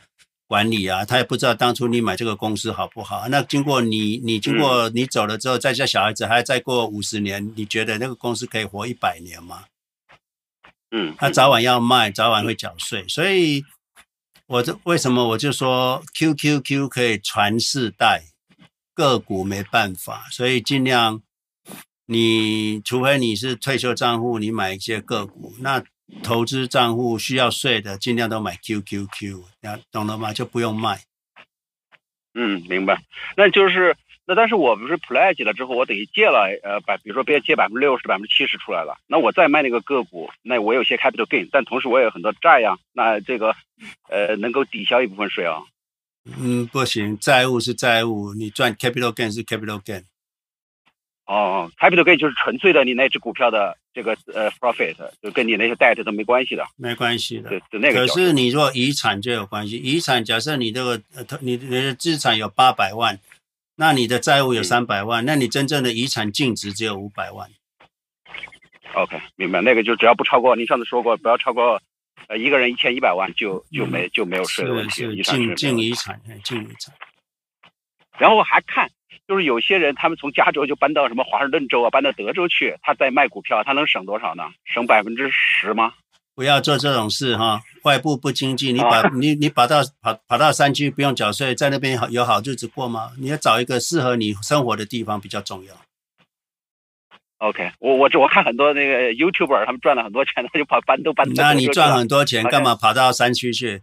管理啊，他也不知道当初你买这个公司好不好。那经过你，你经过你走了之后，再叫小孩子还要再过五十年，你觉得那个公司可以活一百年吗？嗯，他早晚要卖，早晚会缴税。所以，我这为什么我就说 QQQ 可以传世代，个股没办法。所以尽量，你除非你是退休账户，你买一些个股那。投资账户需要税的，尽量都买 QQQ，懂了吗？就不用卖。嗯，明白。那就是那，但是我不是 pledge 了之后，我等于借了，呃，百，比如说别借百分之六十、百分之七十出来了，那我再卖那个个股，那我有些 capital gain，但同时我也有很多债呀，那这个，呃，能够抵消一部分税啊。嗯，不行，债务是债务，你赚 capital gain 是 capital gain。哦，capital gain 就是纯粹的你那只股票的这个呃 profit，就跟你那些 debt 都没关系的，没关系的。对，就那个。可是你若遗产就有关系，遗产假设你这个呃，你你的资产有八百万，那你的债务有三百万，嗯、那你真正的遗产净值只有五百万。OK，明白。那个就只要不超过，你上次说过，不要超过呃一个人一千一百万就就没就没有税的问题。净净遗产，净遗产。然后我还看。就是有些人，他们从加州就搬到什么华盛顿州啊，搬到德州去，他再卖股票，他能省多少呢？省百分之十吗？不要做这种事哈，外部不经济，你把、啊、你你跑到跑跑到山区不用缴税，在那边好有好日子过吗？你要找一个适合你生活的地方比较重要。OK，我我我看很多那个 YouTuber，他们赚了很多钱，他就跑搬都搬。那你赚很多钱，干嘛跑到山区去？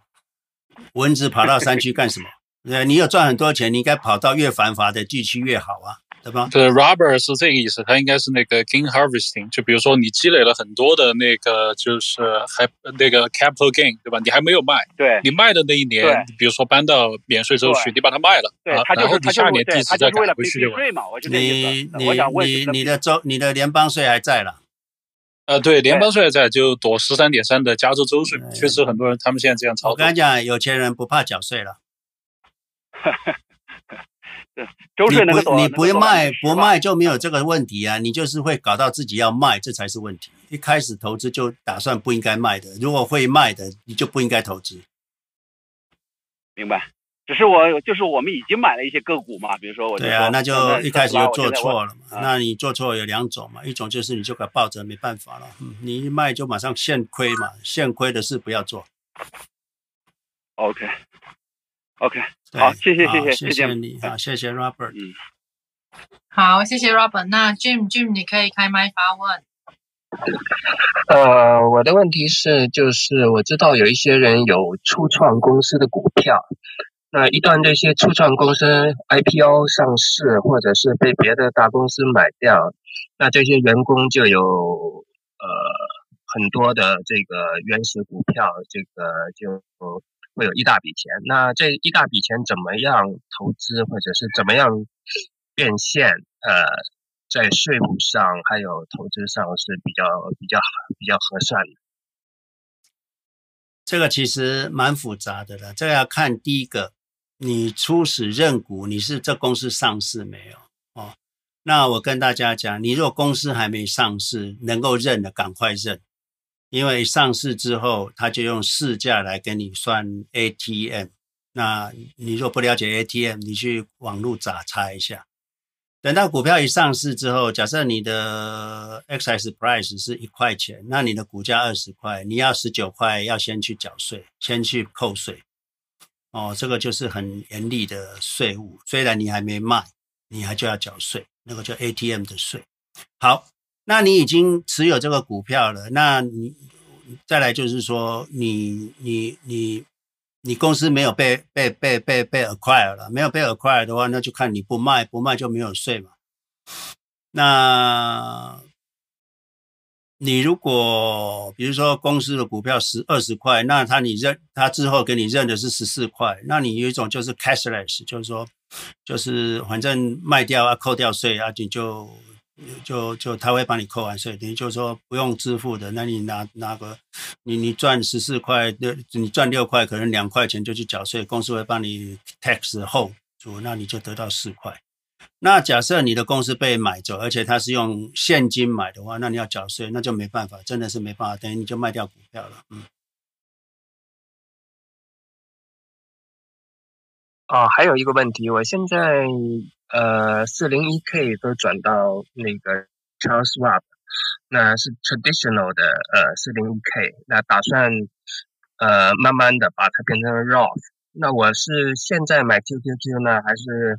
蚊子跑到山区干什么？对，你有赚很多钱，你应该跑到越繁华的地区越好啊，对吧？对，Robert 是这个意思，他应该是那个 gain harvesting，就比如说你积累了很多的那个，就是还那个 capital gain，对吧？你还没有卖，对，你卖的那一年，对比如说搬到免税州去，你把它卖了，对，他就是他下年地址再改回去就完。你你你的州你的联邦税还在了？呃，对，联邦税还在，就躲十三点三的加州州税，确实很多人他们现在这样操作。我跟你讲，有钱人不怕缴税了。[laughs] 对，周税能够多，你不卖不卖就没有这个问题啊，嗯、你就是会搞到自己要卖，这才是问题。一开始投资就打算不应该卖的，如果会卖的，你就不应该投资。明白。只是我就是我们已经买了一些个股嘛，比如说我对啊，那就一开始就做错了嘛。啊、那你做错有两种嘛，一种就是你就给抱着没办法了，嗯，你一卖就马上现亏嘛，现亏的事不要做。OK，OK，、okay. 好，谢谢谢谢谢谢你啊，谢谢 Robert。嗯，好，谢谢 Robert。那 Jim Jim 你可以开麦发问。呃，我的问题是，就是我知道有一些人有初创公司的股票。那一旦这些初创公司 IPO 上市，或者是被别的大公司买掉，那这些员工就有呃很多的这个原始股票，这个就会有一大笔钱。那这一大笔钱怎么样投资，或者是怎么样变现？呃，在税务上还有投资上是比较比较比较合算的。这个其实蛮复杂的了，这个要看第一个。你初始认股，你是这公司上市没有？哦，那我跟大家讲，你如果公司还没上市，能够认的赶快认，因为上市之后，他就用市价来跟你算 ATM。那你若不了解 ATM，你去网络查查一下。等到股票一上市之后，假设你的 XS price 是一块钱，那你的股价二十块，你要十九块要先去缴税，先去扣税。哦，这个就是很严厉的税务，虽然你还没卖，你还就要缴税，那个叫 ATM 的税。好，那你已经持有这个股票了，那你再来就是说，你你你你公司没有被被被被被 acquire 了，没有被 acquire 的话，那就看你不卖，不卖就没有税嘛。那。你如果比如说公司的股票十二十块，那他你认他之后给你认的是十四块，那你有一种就是 cashless，就是说就是反正卖掉啊扣掉税啊，你就就就他会帮你扣完税，等于就是说不用支付的，那你拿拿个你你赚十四块六，你赚六块，可能两块钱就去缴税，公司会帮你 tax 后，那你就得到四块。那假设你的公司被买走，而且他是用现金买的话，那你要缴税，那就没办法，真的是没办法，等于你就卖掉股票了。嗯。哦，还有一个问题，我现在呃四零一 K 都转到那个 Charles Schwab，那是 traditional 的呃四零一 K，那打算呃慢慢的把它变成 Roth，那我是现在买 QQQ 呢，还是？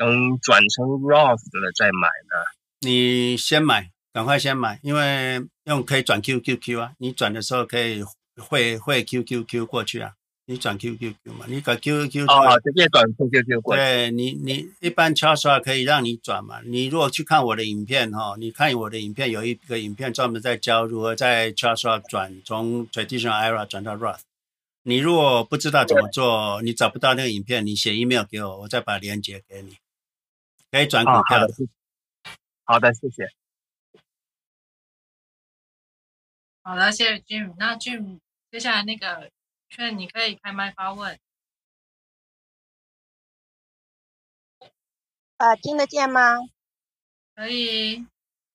等转成 Roth 了再买呢？你先买，赶快先买，因为用可以转 QQQ 啊。你转的时候可以汇汇 QQQ 过去啊。你转 QQQ 嘛，你搞 QQQ 哦，直接转 QQQ 过去。对你，你一般 Charles 可以让你转嘛。你如果去看我的影片哈，你看我的影片有一个影片专门在教如何在 Charles 转从 Traditional IRA 转到 Roth。你如果不知道怎么做，你找不到那个影片，你写 email 给我，我再把链接给你。可以转股票的。好的，谢谢。好的，谢谢 Jim。那 Jim，接下来那个劝你可以开麦发问。呃，听得见吗？可以。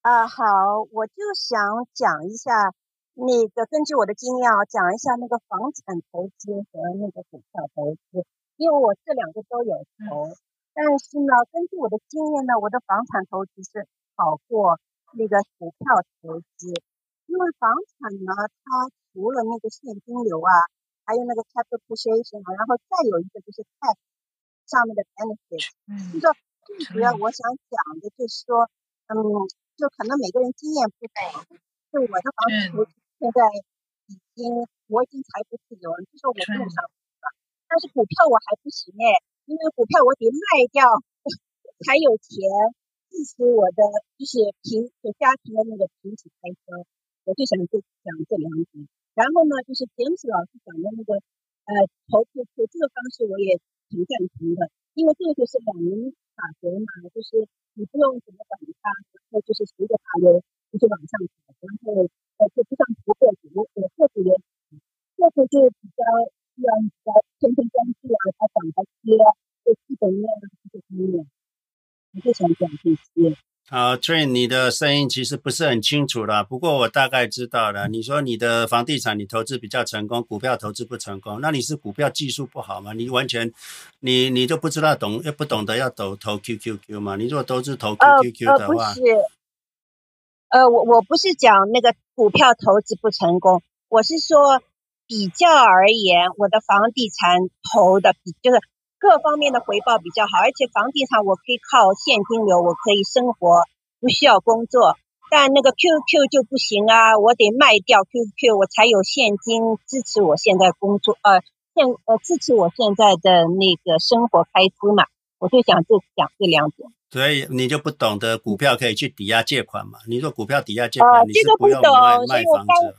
啊、呃，好，我就想讲一下那个，根据我的经验啊，讲一下那个房产投资和那个股票投资，因为我这两个都有投。嗯但是呢，根据我的经验呢，我的房产投资是好过那个股票投资，因为房产呢，它除了那个现金流啊，还有那个 capital appreciation 啊，然后再有一个就是 tax 上面的 benefit。嗯，就说最主要我想讲的就是说，嗯，就可能每个人经验不同，就我的房子投资现在已经我已经财富自由了，就是我不用上班了，但是股票我还不行哎。因为股票我得卖掉才有钱支持我的就是平就家庭的那个平时开销，我就想就讲这两点。然后呢，就是 James 老师讲的那个呃投资投资的方式，我也挺赞同的，因为这个就是两人法则嘛，就是你不用怎么管它，然后就是随着它的就是往上跑，然后呃就不像投个股，我个股也个股就比较。需要你在天天关注啊，它涨它跌，就基本面啊这些方面。想讲这些。好，Train，你的声音其实不是很清楚啦，不过我大概知道了。你说你的房地产你投资比较成功，股票投资不成功，那你是股票技术不好吗？你完全，你你都不知道懂，又不懂得要投投 QQQ 吗？你如果都是投 QQQ 的话，呃呃、不是，呃，我我不是讲那个股票投资不成功，我是说比较而言，我的房地产投的比就是。各方面的回报比较好，而且房地产我可以靠现金流，我可以生活，不需要工作。但那个 QQ 就不行啊，我得卖掉 QQ，我才有现金支持我现在工作，呃，现呃支持我现在的那个生活开支嘛。我就想就讲这两点。所以你就不懂得股票可以去抵押借款嘛？你说股票抵押借款，呃、你是不用卖，这个不懂，卖房子，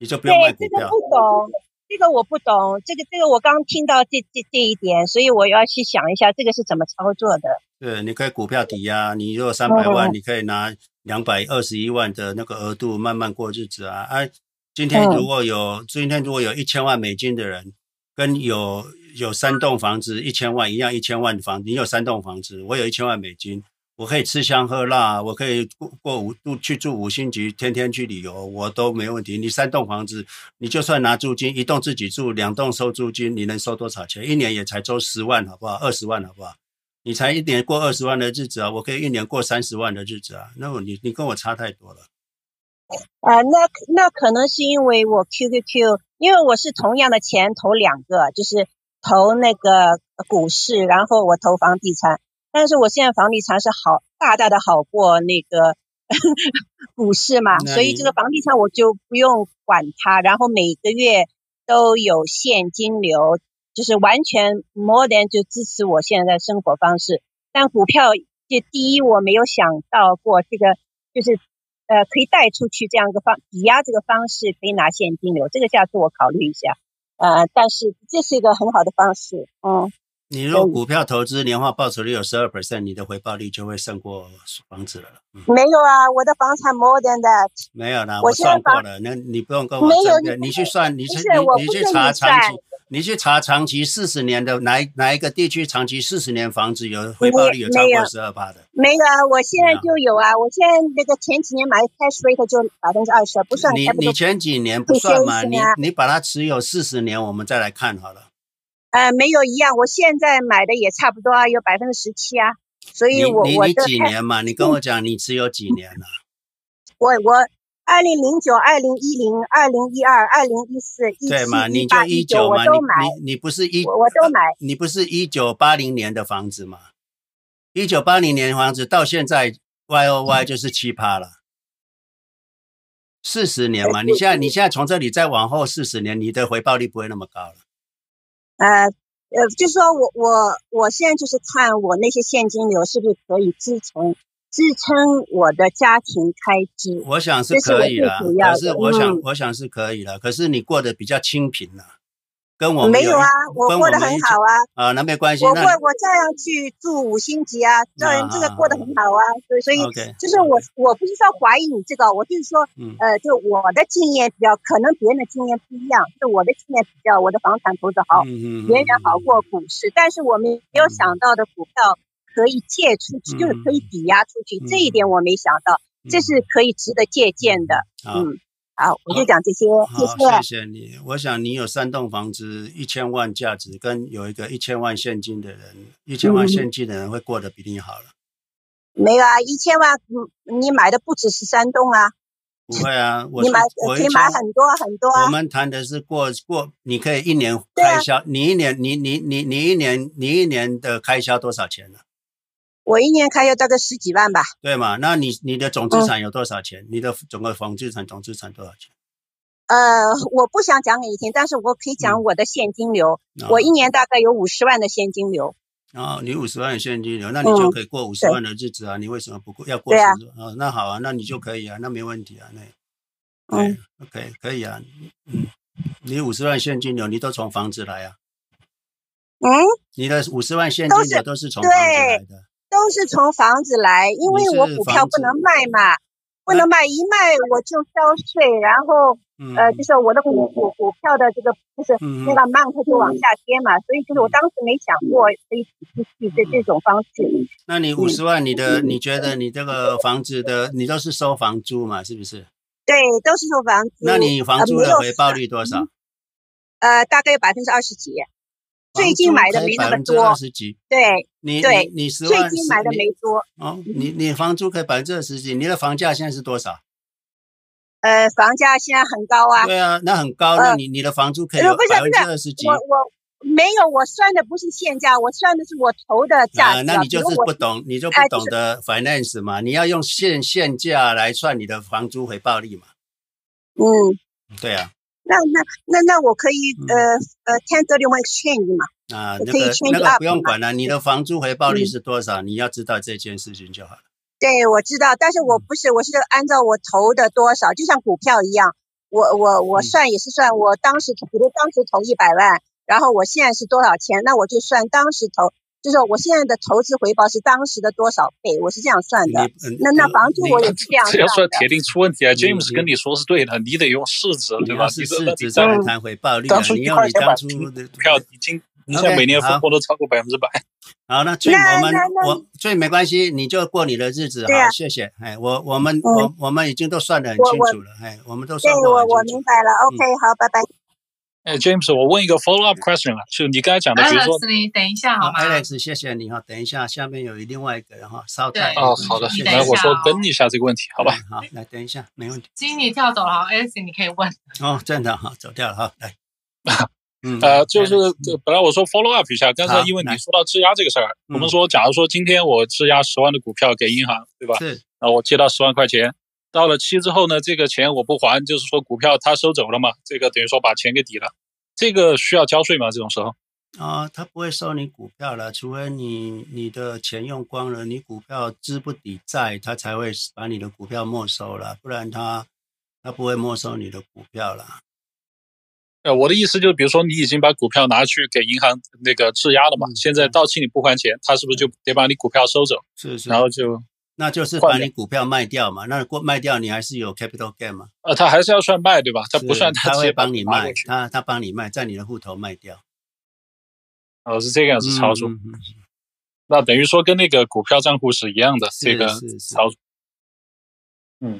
你就不用卖股票。对，这个不懂。这个我不懂，这个这个我刚听到这这这一点，所以我要去想一下这个是怎么操作的。对，你可以股票抵押，你如果三百万，你可以拿两百二十一万的那个额度慢慢过日子啊。啊，今天如果有、嗯、今天如果有一千万美金的人，跟有有三栋房子一千万一样，一千万房子，你有三栋房子，我有一千万美金。我可以吃香喝辣，我可以过过五度去住五星级，天天去旅游，我都没问题。你三栋房子，你就算拿租金，一栋自己住，两栋收租金，你能收多少钱？一年也才收十万，好不好？二十万，好不好？你才一年过二十万的日子啊，我可以一年过三十万的日子啊。那我你你跟我差太多了。啊、那那可能是因为我 QQQ，因为我是同样的钱投两个，就是投那个股市，然后我投房地产。但是我现在房地产是好大大的好过那个 [laughs] 股市嘛，所以这个房地产我就不用管它，然后每个月都有现金流，就是完全 more than 就支持我现在的生活方式。但股票就第一我没有想到过这个，就是呃可以贷出去这样一个方抵押这个方式可以拿现金流，这个下次我考虑一下。呃，但是这是一个很好的方式，嗯。你如果股票投资年化报酬率有十二 percent，你的回报率就会胜过房子了。嗯、没有啊，我的房产 more than that。没有啦，我算过了，那你不用跟我争的。你去算，你去你你去查长期，你去查长期四十年的哪一哪一个地区长期四十年房子有回报率有超过十二趴的？没有啊，我现在就有啊，我现在那个前几年买 cash rate 就百分之二十，不算。你你前几年不算嘛？你你把它持有四十年，我们再来看好了。呃，没有一样，我现在买的也差不多啊，有百分之十七啊，所以我，我你你几年嘛？你跟我讲，你持有几年了？[laughs] 我我二零零九、二零一零、二零一二、二零一四、一、对嘛？你就一九嘛？你买。你你不是一我，我都买。你不是一九八零年的房子吗？一九八零年的房子到现在 Y O Y 就是七趴了，四十年嘛？你现在你现在从这里再往后四十年，你的回报率不会那么高了。呃呃，就是说我我我现在就是看我那些现金流是不是可以支撑支撑我的家庭开支。我想是可以了，可是我想、嗯、我想是可以了，可是你过得比较清贫了。跟我没有啊，我过得很好啊。啊，那没关系。我过我照样去住五星级啊，照样这个过得很好啊。所以所以就是我我不是说怀疑你这个，我就是说，呃，就我的经验比较，可能别人的经验不一样。就我的经验比较，我的房产投资好，远远好过股市。但是我没有想到的股票可以借出去，就是可以抵押出去，这一点我没想到，这是可以值得借鉴的。嗯。好，我就讲这些，谢谢。谢谢你。我想你有三栋房子，一千万价值，跟有一个一千万现金的人，一千万现金的人会过得比你好了。没有啊，一千万，你买的不只是三栋啊。不会啊，我你买可以买很多很多啊。我们谈的是过过，你可以一年开销，你一年，你你你你一年，你一年的开销多少钱呢？我一年开销大概十几万吧。对嘛？那你你的总资产有多少钱？嗯、你的整个房资产总资产多少钱？呃，我不想讲给你听，但是我可以讲我的现金流。嗯、我一年大概有五十万的现金流。哦，你五十万的现金流，那你就可以过五十万的日子啊！嗯、你为什么不过要过？啊、哦，那好啊，那你就可以啊，那没问题啊，那嗯，OK，可以啊。嗯，你五十万现金流，你都从房子来啊？嗯，你的五十万现金流都是从房子来的。都是从房子来，因为我股票不能卖嘛，不能卖，一卖我就交税，然后嗯、呃，就是我的股股股票的这个就是那个 amount 就往下跌嘛，所以就是我当时没想过可以继续这这种方式。那你五十万，你的你觉得你这个房子的你都是收房租嘛？是不是？对，都是收房租。那你房租的回报率多少？呃，大概有百分之二十几。最近买的没那么多，二十几。对，你对你十万，最近买的没多。哦，你你房租可以百分之二十几，你的房价现在是多少？呃，房价现在很高啊。对啊，那很高，那你你的房租可以有百分之二十几。我我没有，我算的不是现价，我算的是我投的价。那你就是不懂，你就不懂得 finance 嘛？你要用现现价来算你的房租回报率嘛？嗯，对啊。那那那那我可以呃呃 ten thirty one exchange 嘛？啊，那个那个不用管了，你的房租回报率是多少？你要知道这件事情就好了。对，我知道，但是我不是，我是按照我投的多少，就像股票一样，我我我算也是算，我当时比如当时投一百万，然后我现在是多少钱，那我就算当时投，就是我现在的投资回报是当时的多少倍，我是这样算的。那那房租我也是这样算的。这要算铁定出问题啊！James 跟你说是对的，你得用市值，对吧？是市值再来谈回报率。啊！你要你当初的股票已经，你像每年分红都超过百分之百。好，那所以我们我所以没关系，你就过你的日子，好，谢谢。哎，我我们我我们已经都算得很清楚了，哎，我们都算过。我我明白了，OK，好，拜拜。哎，James，我问一个 follow up question 啊，就你刚才讲的，比如说，你等一下好吗？Alex，谢谢你哈，等一下，下面有另外一个人哈，稍待。哦，好的，来，我说等一下这个问题，好吧？好，来等一下，没问题。经理跳走了，Alex，你可以问。哦，真的哈，走掉了哈，来。[laughs] 嗯，呃，就是本来我说 follow up 一下，刚才因为你说到质押这个事儿，我们说，假如说今天我质押十万的股票给银行，对吧？是。那我借到十万块钱，到了期之后呢，这个钱我不还，就是说股票他收走了嘛，这个等于说把钱给抵了，这个需要交税吗？这种时候？啊，他不会收你股票了，除非你你的钱用光了，你股票资不抵债，他才会把你的股票没收了，不然他他不会没收你的股票了。呃，我的意思就是，比如说你已经把股票拿去给银行那个质押了嘛，现在到期你不还钱，他是不是就得把你股票收走？是是，然后就，那就是把你股票卖掉嘛，那过卖掉你还是有 capital gain 嘛？呃，他还是要算卖对吧？他不算，他会帮你卖，他他帮你卖，在你的户头卖掉。哦，是这个样子操作，那等于说跟那个股票账户是一样的这个操作，嗯。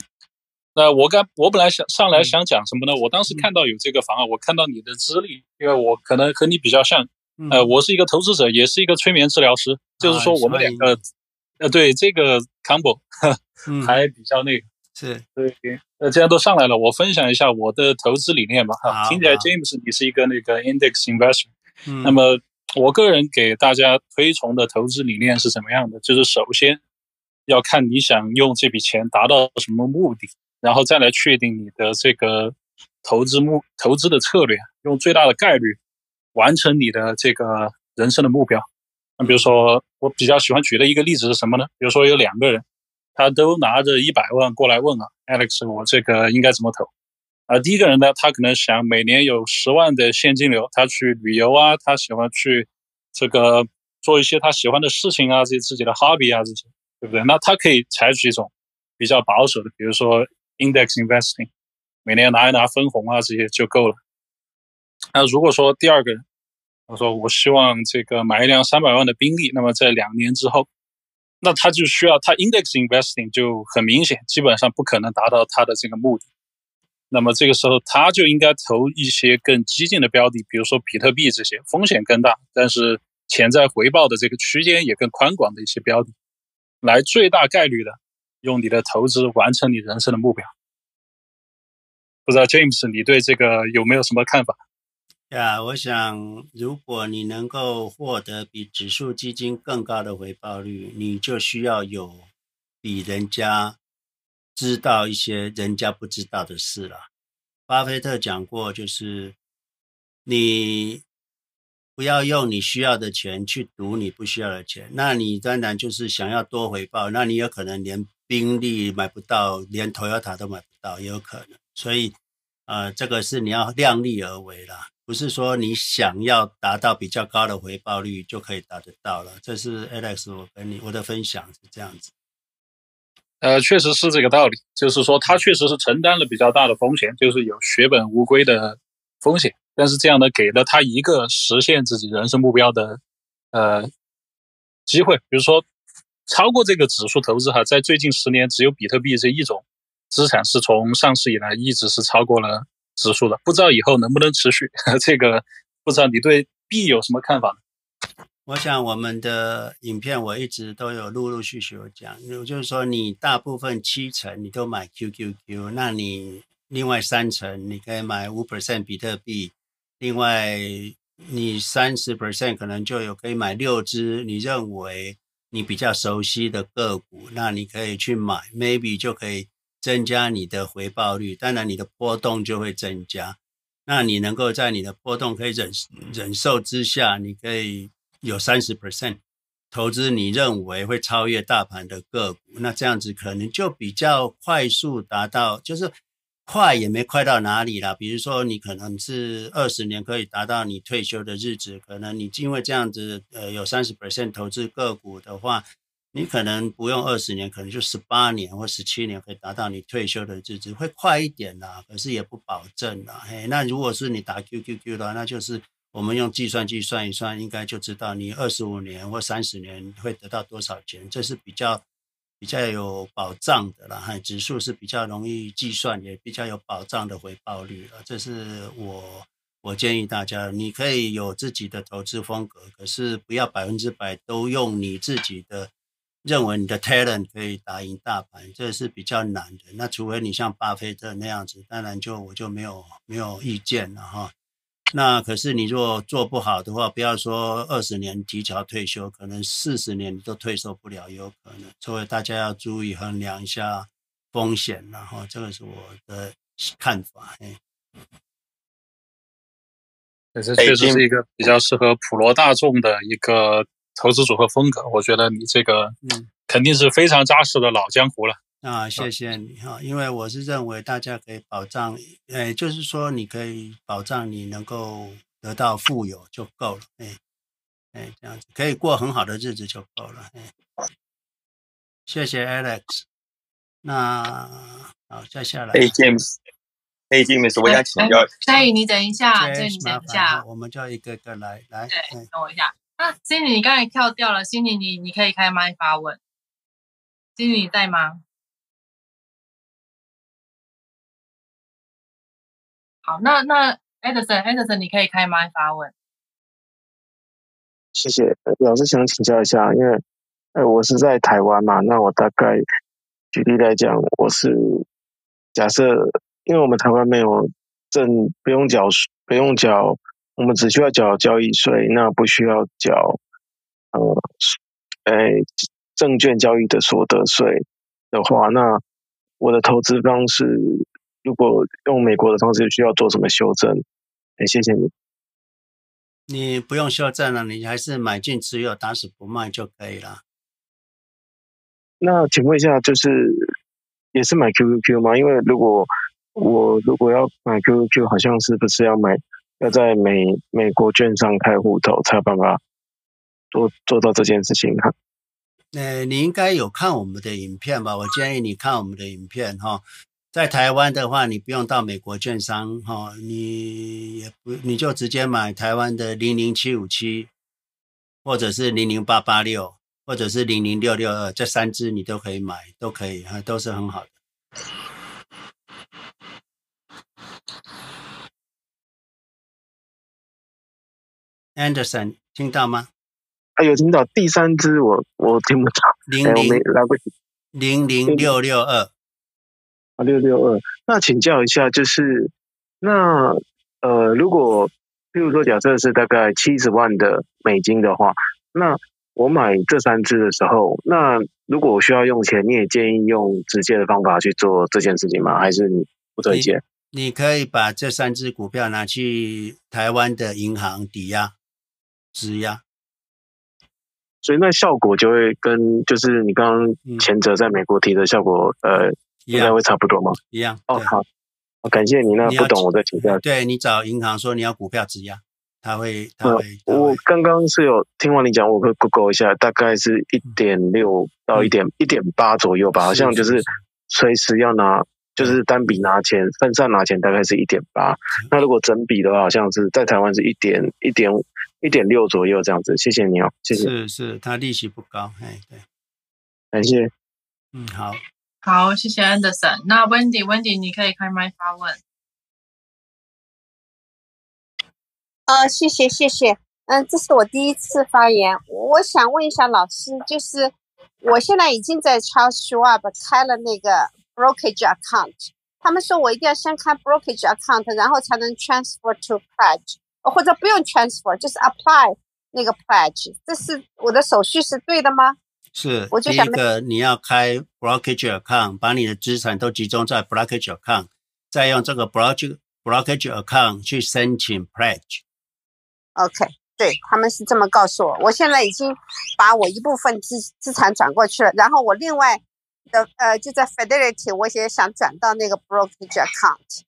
那我刚我本来想上来想讲什么呢？我当时看到有这个方案，我看到你的资历，因为我可能和你比较像，呃，我是一个投资者，也是一个催眠治疗师，就是说我们两个，呃，对这个 combo [laughs] 还比较那个，是对，那，既然都上来了，我分享一下我的投资理念吧。哈，听起来 James 你是一个那个 index investor，那么我个人给大家推崇的投资理念是什么样的？就是首先要看你想用这笔钱达到什么目的。然后再来确定你的这个投资目投资的策略，用最大的概率完成你的这个人生的目标。那比如说，我比较喜欢举的一个例子是什么呢？比如说有两个人，他都拿着一百万过来问啊，Alex，我这个应该怎么投？啊，第一个人呢，他可能想每年有十万的现金流，他去旅游啊，他喜欢去这个做一些他喜欢的事情啊，这些自己的 hobby 啊这些，对不对？那他可以采取一种比较保守的，比如说。Index investing，每年拿一拿分红啊，这些就够了。那如果说第二个人，他说我希望这个买一辆三百万的宾利，那么在两年之后，那他就需要他 Index investing 就很明显，基本上不可能达到他的这个目的。那么这个时候他就应该投一些更激进的标的，比如说比特币这些，风险更大，但是潜在回报的这个区间也更宽广的一些标的，来最大概率的。用你的投资完成你人生的目标，不知道 James，你对这个有没有什么看法？呀，我想，如果你能够获得比指数基金更高的回报率，你就需要有比人家知道一些人家不知道的事了。巴菲特讲过，就是你不要用你需要的钱去赌你不需要的钱，那你当然就是想要多回报，那你有可能连。宾利买不到，连 Toyota 都买不到，也有可能。所以，呃，这个是你要量力而为啦，不是说你想要达到比较高的回报率就可以达得到了。这是 Alex，我跟你我的分享是这样子。呃，确实是这个道理，就是说他确实是承担了比较大的风险，就是有血本无归的风险。但是这样呢，给了他一个实现自己人生目标的呃机会。比如说，超过这个指数投资哈，在最近十年，只有比特币这一种资产是从上市以来一直是超过了指数的。不知道以后能不能持续？[laughs] 这个不知道你对币有什么看法？我想我们的影片我一直都有陆陆续续有讲，就是说你大部分七成你都买 QQQ，那你另外三成你可以买五 percent 比特币，另外你三十 percent 可能就有可以买六只你认为你比较熟悉的个股，那你可以去买，maybe 就可以增加你的回报率，当然你的波动就会增加，那你能够在你的波动可以忍忍受之下，你可以。有三十 percent 投资，你认为会超越大盘的个股，那这样子可能就比较快速达到，就是快也没快到哪里啦。比如说，你可能是二十年可以达到你退休的日子，可能你因为这样子，呃，有三十 percent 投资个股的话，你可能不用二十年，可能就十八年或十七年可以达到你退休的日子，会快一点啦，可是也不保证啦。嘿，那如果是你打 QQQ 的话，那就是。我们用计算机算一算，应该就知道你二十五年或三十年会得到多少钱，这是比较比较有保障的了。哈，指数是比较容易计算，也比较有保障的回报率了。这是我我建议大家，你可以有自己的投资风格，可是不要百分之百都用你自己的认为你的 talent 可以打赢大盘，这是比较难的。那除非你像巴菲特那样子，当然就我就没有没有意见了哈。那可是你如果做不好的话，不要说二十年提早退休，可能四十年你都退休不了，有可能。所以大家要注意衡量一下风险，然后这个是我的看法。哎，这确实是一个比较适合普罗大众的一个投资组合风格。我觉得你这个嗯，肯定是非常扎实的老江湖了。啊，谢谢你哈，因为我是认为大家可以保障，哎，就是说你可以保障你能够得到富有就够了，哎，哎，这样子可以过很好的日子就够了，哎，谢谢 Alex，那好，再下来。Hey James，Hey James，我想请教。所以你等一下，所以你等一下，我们就一个个来来。对，等我一下。啊仙女你刚才跳掉了仙女你你可以开麦发问。Cindy，你在吗？好，那那 Edison，Edison，你可以开麦发问。谢谢老师，想请教一下，因为呃，我是在台湾嘛，那我大概举例来讲，我是假设，因为我们台湾没有证，不用缴，不用缴，我们只需要缴交易税，那不需要缴呃，哎，证券交易的所得税的话，那我的投资方式。如果用美国的方式，需要做什么修正？哎，谢谢你。你不用修正了，你还是买进持有，打死不卖就可以了。那请问一下，就是也是买 QQQ 吗？因为如果我如果要买 QQQ，好像是不是要买要在美美国券商开户头才有办法做做到这件事情？哈。呃，你应该有看我们的影片吧？我建议你看我们的影片哈。在台湾的话，你不用到美国券商哈，你也不你就直接买台湾的零零七五七，或者是零零八八六，或者是零零六六二，这三支你都可以买，都可以哈，都是很好的。Anderson 听到吗？啊，有听到。第三支我我听不到，零零来不及，零零六六二。啊，六六二，那请教一下，就是那呃，如果譬如说假设是大概七十万的美金的话，那我买这三支的时候，那如果我需要用钱，你也建议用直接的方法去做这件事情吗？还是你不推荐？你，你可以把这三只股票拿去台湾的银行抵押、质押，所以那效果就会跟就是你刚刚前者在美国提的效果，呃。应该会差不多吗？一样。哦，好，感谢你。那不懂我再请教。对，你找银行说你要股票质押，他会他会。我刚刚是有听完你讲，我可以 Google 一下，大概是一点六到一点一点八左右吧，好像就是随时要拿，就是单笔拿钱，分散拿钱，大概是一点八。那如果整笔的话，好像是在台湾是一点一点一点六左右这样子。谢谢你哦，谢谢。是是，他利息不高，哎对，感谢。嗯，好。好，谢谢 Anderson。那 Wendy，Wendy，你可以开麦发问。呃，谢谢，谢谢。嗯，这是我第一次发言，我想问一下老师，就是我现在已经在 Charles Schwab 开了那个 brokerage account，他们说我一定要先开 brokerage account，然后才能 transfer to pledge，或者不用 transfer，就是 apply 那个 pledge，这是我的手续是对的吗？是，第一个你要开 brokerage account，把你的资产都集中在 brokerage account，再用这个 brokerage brokerage account 去申请 pledge。OK，对，他们是这么告诉我。我现在已经把我一部分资资产转过去了，然后我另外的呃就在 Fidelity，我也想转到那个 brokerage account，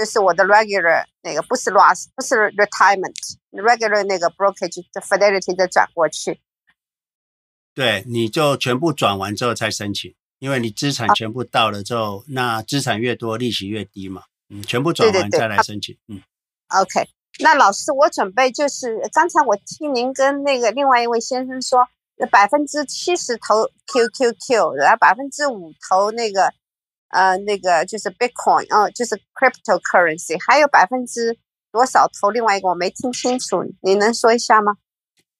就是我的 regular 那个不是 loss，不是 retirement，regular 那个 brokerage 的 Fidelity 再转过去。对，你就全部转完之后再申请，因为你资产全部到了之后，哦、那资产越多，利息越低嘛。嗯，全部转完再来申请。对对对嗯，OK。那老师，我准备就是刚才我听您跟那个另外一位先生说，百分之七十投 QQQ，然后百分之五投那个呃那个就是 Bitcoin，哦，就是 cryptocurrency，还有百分之多少投另外一个我没听清楚，你能说一下吗？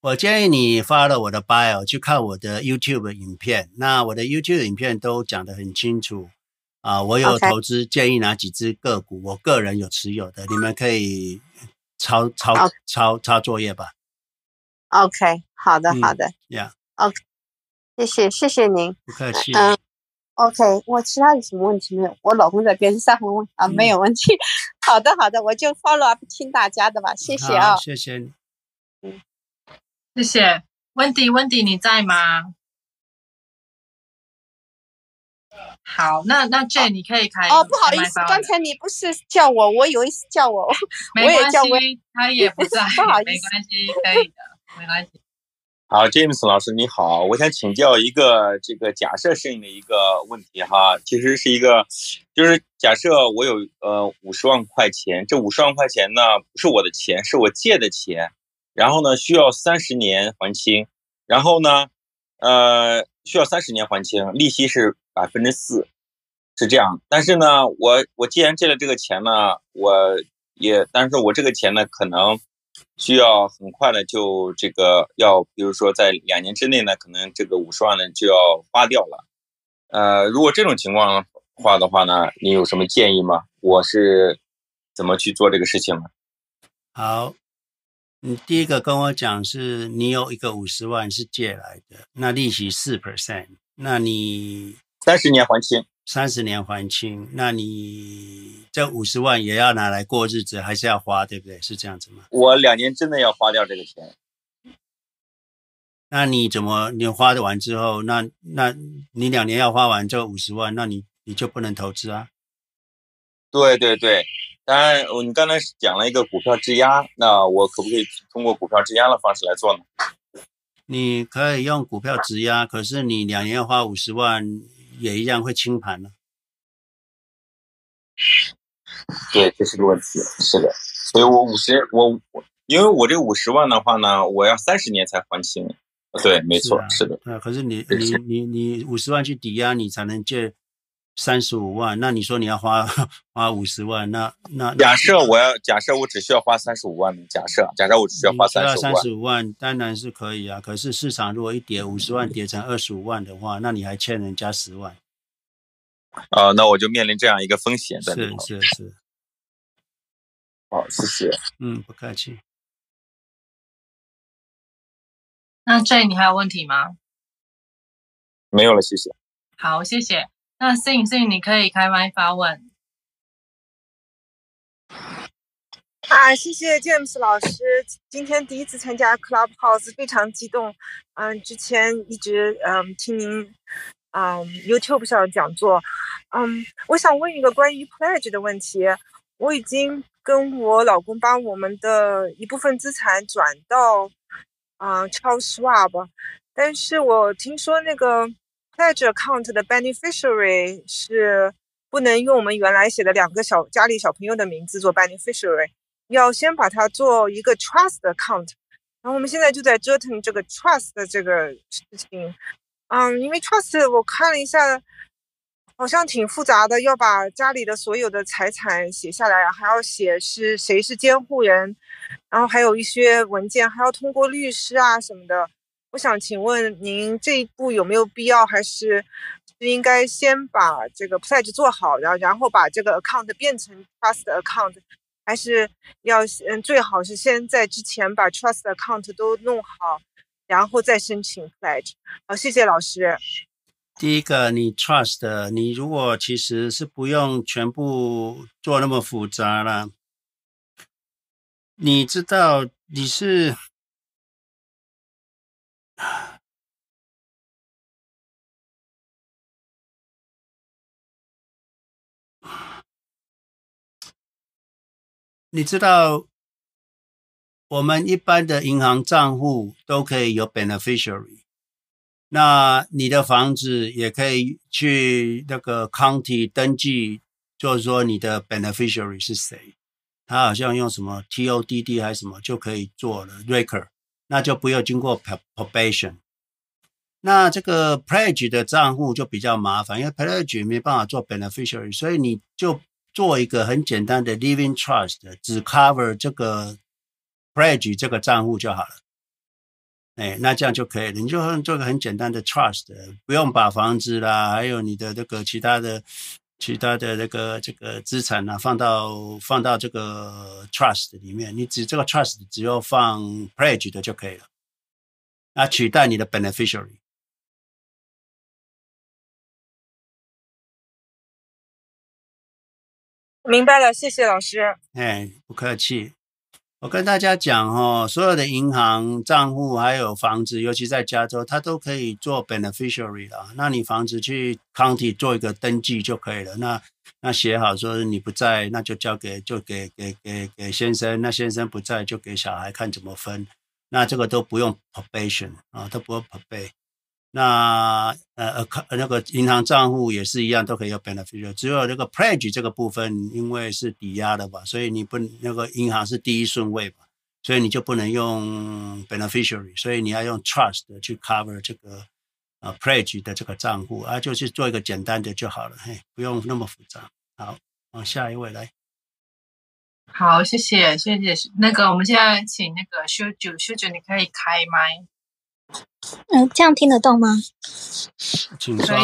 我建议你发了我的 bio 去看我的 YouTube 影片，那我的 YouTube 影片都讲得很清楚啊，我有投资建议哪几只个股，我个人有持有的，你们可以抄抄抄抄作业吧。OK，好的好的，，Yeah，OK，谢谢谢谢您，不客。气。嗯，OK，我其他有什么问题没有？我老公在边上问啊，没有问题。[laughs] 好的好的，我就 follow up 听大家的吧，谢谢啊，谢谢你，嗯。谢谢，Wendy，Wendy，你在吗？好，那那 Jane 你可以开哦，不好意思，刚才你不是叫我，我以为是叫我，没关系，他也不在，不好意思，没关系，可以的，没关系。好，James 老师你好，我想请教一个这个假设性的一个问题哈，其实是一个，就是假设我有呃五十万块钱，这五十万块钱呢不是我的钱，是我借的钱。然后呢，需要三十年还清，然后呢，呃，需要三十年还清，利息是百分之四，是这样。但是呢，我我既然借了这个钱呢，我也，但是我这个钱呢，可能需要很快的就这个要，比如说在两年之内呢，可能这个五十万呢就要花掉了。呃，如果这种情况的话的话呢，你有什么建议吗？我是怎么去做这个事情呢？好。你第一个跟我讲是，你有一个五十万是借来的，那利息四 percent，那你三十年还清，三十年还清，那你这五十万也要拿来过日子，还是要花，对不对？是这样子吗？我两年真的要花掉这个钱，那你怎么你花完之后，那那你两年要花完这五十万，那你你就不能投资啊？对对对。当然，你刚才讲了一个股票质押，那我可不可以通过股票质押的方式来做呢？你可以用股票质押，可是你两年要花五十万，也一样会清盘呢。对，这是个问题。是的，所以我五十，我我，因为我这五十万的话呢，我要三十年才还清。对，没错，是，啊、是的。啊，可是你你你你五十万去抵押，你才能借。三十五万，那你说你要花花五十万，那那假设我要假设我只需要花三十五万，假设假设我只需要花三十五万，三十五万当然是可以啊。可是市场如果一跌五十万跌成二十五万的话，那你还欠人家十万。啊、呃，那我就面临这样一个风险在里头。是是是。好，谢谢。嗯，不客气。那 Jay，你还有问题吗？没有了，谢谢。好，谢谢。那 Sing Sing，你可以开麦发问。啊，谢谢 James 老师，今天第一次参加 Clubhouse，非常激动。嗯，之前一直嗯听您嗯 YouTube 上的讲座。嗯，我想问一个关于 Pledge 的问题。我已经跟我老公把我们的一部分资产转到啊、呃、Charles Schwab，但是我听说那个在这 Account 的 Beneficiary 是不能用我们原来写的两个小家里小朋友的名字做 Beneficiary，要先把它做一个 Trust Account。然后我们现在就在折腾这个 Trust 的这个事情。嗯，因为 Trust 我看了一下。好像挺复杂的，要把家里的所有的财产写下来，还要写是谁是监护人，然后还有一些文件还要通过律师啊什么的。我想请问您这一步有没有必要，还是应该先把这个 pledge 做好，然后然后把这个 account 变成 trust account，还是要嗯最好是先在之前把 trust account 都弄好，然后再申请 pledge。好，谢谢老师。第一个，你 trust，你如果其实是不用全部做那么复杂了。你知道你是，[sighs] 你知道我们一般的银行账户都可以有 beneficiary。那你的房子也可以去那个 county 登记，就是说你的 beneficiary 是谁，他好像用什么 TODD 还是什么就可以做了 record，那就不用经过 probation。那这个 pledge 的账户就比较麻烦，因为 pledge 没办法做 beneficiary，所以你就做一个很简单的 living trust，只 cover 这个 pledge 这个账户就好了。哎，那这样就可以了。你就做个很简单的 trust，不用把房子啦，还有你的这个其他的、其他的那个这个资产啊，放到放到这个 trust 里面。你只这个 trust 只要放 pledge 的就可以了，啊取代你的 beneficiary。明白了，谢谢老师。哎，不客气。我跟大家讲哦，所有的银行账户还有房子，尤其在加州，它都可以做 beneficiary 了。那你房子去 county 做一个登记就可以了。那那写好说你不在，那就交给就给给给给先生。那先生不在就给小孩看怎么分。那这个都不用 probation 啊，都不用 probate。那呃呃，那个银行账户也是一样，都可以有 beneficiary，只有那个 pledge 这个部分，因为是抵押的吧，所以你不那个银行是第一顺位吧，所以你就不能用 beneficiary，所以你要用 trust 去 cover 这个呃 pledge 的这个账户啊，就是做一个简单的就好了，嘿，不用那么复杂。好，往下一位来。好，谢谢，谢谢。那个我们现在请那个修九，修九你可以开麦。嗯，这样听得懂吗？请说。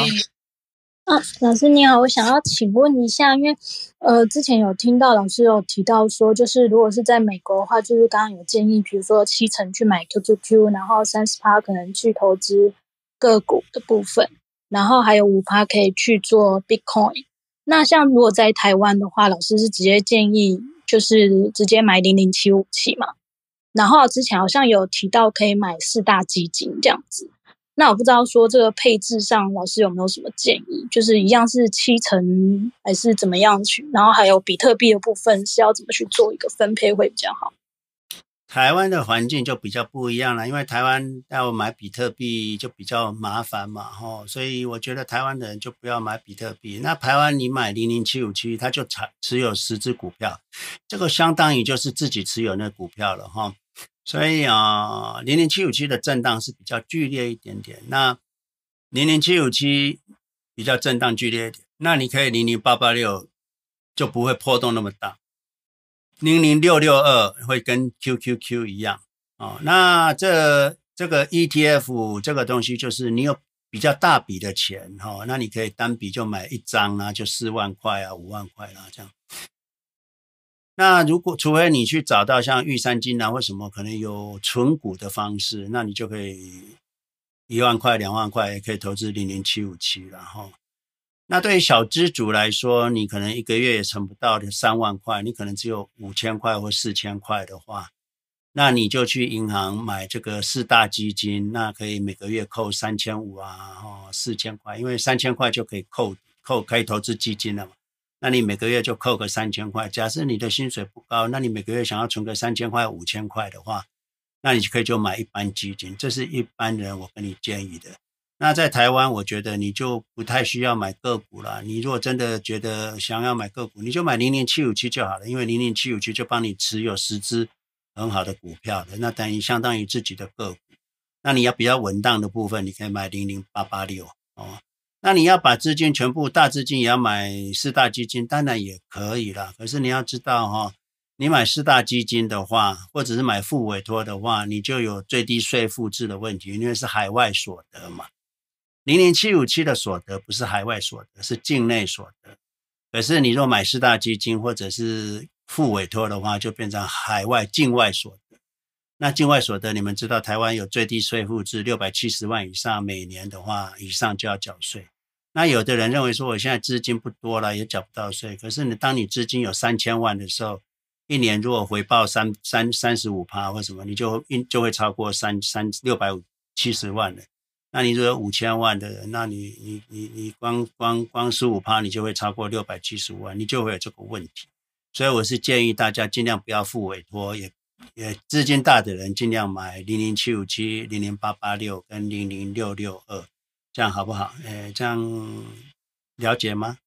啊，老师你好，我想要请问一下，因为呃，之前有听到老师有提到说，就是如果是在美国的话，就是刚刚有建议，比如说七成去买 QQQ，然后三十趴可能去投资个股的部分，然后还有五趴可以去做 Bitcoin。那像如果在台湾的话，老师是直接建议就是直接买零零七五七嘛？然后之前好像有提到可以买四大基金这样子，那我不知道说这个配置上老师有没有什么建议，就是一样是七成还是怎么样去？然后还有比特币的部分是要怎么去做一个分配会比较好？台湾的环境就比较不一样了，因为台湾要买比特币就比较麻烦嘛，吼，所以我觉得台湾的人就不要买比特币。那台湾你买零零七五七，它就持持有十只股票，这个相当于就是自己持有那股票了，哈。所以啊，零零七五七的震荡是比较剧烈一点点。那零零七五七比较震荡剧烈一点，那你可以零零八八六就不会波动那么大。零零六六二会跟 QQQ 一样哦。那这这个 ETF 这个东西就是你有比较大笔的钱哈，那你可以单笔就买一张啊，就四万块啊，五万块啊这样。那如果除非你去找到像玉山金啊或什么可能有存股的方式，那你就可以一万块两万块也可以投资零零七五七，然后那对于小资主来说，你可能一个月也存不到的三万块，你可能只有五千块或四千块的话，那你就去银行买这个四大基金，那可以每个月扣三千五啊，哦四千块，因为三千块就可以扣扣可以投资基金了嘛。那你每个月就扣个三千块。假设你的薪水不高，那你每个月想要存个三千块、五千块的话，那你就可以就买一般基金。这是一般人我跟你建议的。那在台湾，我觉得你就不太需要买个股了。你如果真的觉得想要买个股，你就买零零七五七就好了，因为零零七五七就帮你持有十只很好的股票的，那等于相当于自己的个股。那你要比较稳当的部分，你可以买零零八八六哦。那你要把资金全部大资金也要买四大基金，当然也可以啦。可是你要知道哈、你买四大基金的话，或者是买副委托的话，你就有最低税负制的问题，因为是海外所得嘛。零零七五七的所得不是海外所得，是境内所得。可是你若买四大基金或者是副委托的话，就变成海外境外所得。那境外所得，你们知道台湾有最低税负制，六百七十万以上每年的话，以上就要缴税。那有的人认为说，我现在资金不多了，也缴不到税。可是你当你资金有三千万的时候，一年如果回报三三三十五趴或什么，你就一就会超过三三六百五七十万了。那你如果有五千万的人，那你你你你光光光十五趴，你就会超过六百七十五万，你就会有这个问题。所以我是建议大家尽量不要付委托，也。也资金大的人尽量买零零七五七、零零八八六跟零零六六二，这样好不好？诶，这样了解吗？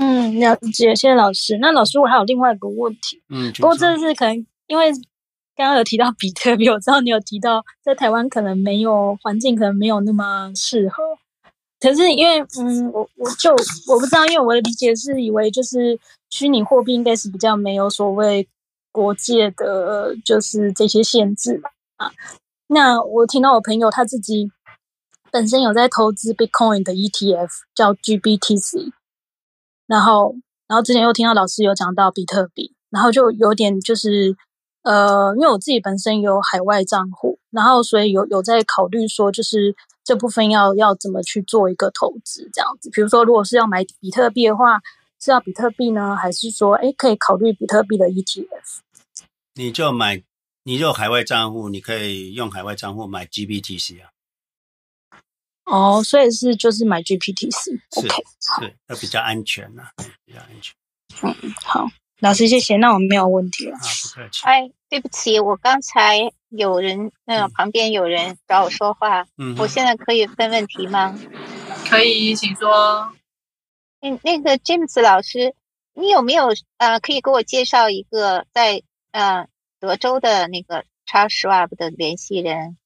嗯，了解，谢谢老师。那老师，我还有另外一个问题。嗯，不过这是可能因为刚刚有提到比特币，我知道你有提到在台湾可能没有环境，可能没有那么适合。可是因为嗯，我我就我不知道，因为我的理解是以为就是虚拟货币应该是比较没有所谓。国界的就是这些限制吧啊，那我听到我朋友他自己本身有在投资 Bitcoin 的 ETF 叫 GBTC，然后然后之前又听到老师有讲到比特币，然后就有点就是呃，因为我自己本身有海外账户，然后所以有有在考虑说就是这部分要要怎么去做一个投资这样子，比如说如果是要买比特币的话。是要比特币呢，还是说，哎，可以考虑比特币的 ETF？你就买，你就海外账户，你可以用海外账户买 GBTC 啊。哦，所以是就是买 GPT 四 OK，是，那比较安全呐、啊，比较安全。嗯，好，老师谢谢，那我们没有问题了。啊，不客气。哎，对不起，我刚才有人，那、呃、旁边有人找我说话，嗯，我现在可以问问题吗？可以，请说。嗯，那个 James 老师，你有没有呃，可以给我介绍一个在呃德州的那个 Charles Schwab 的联系人？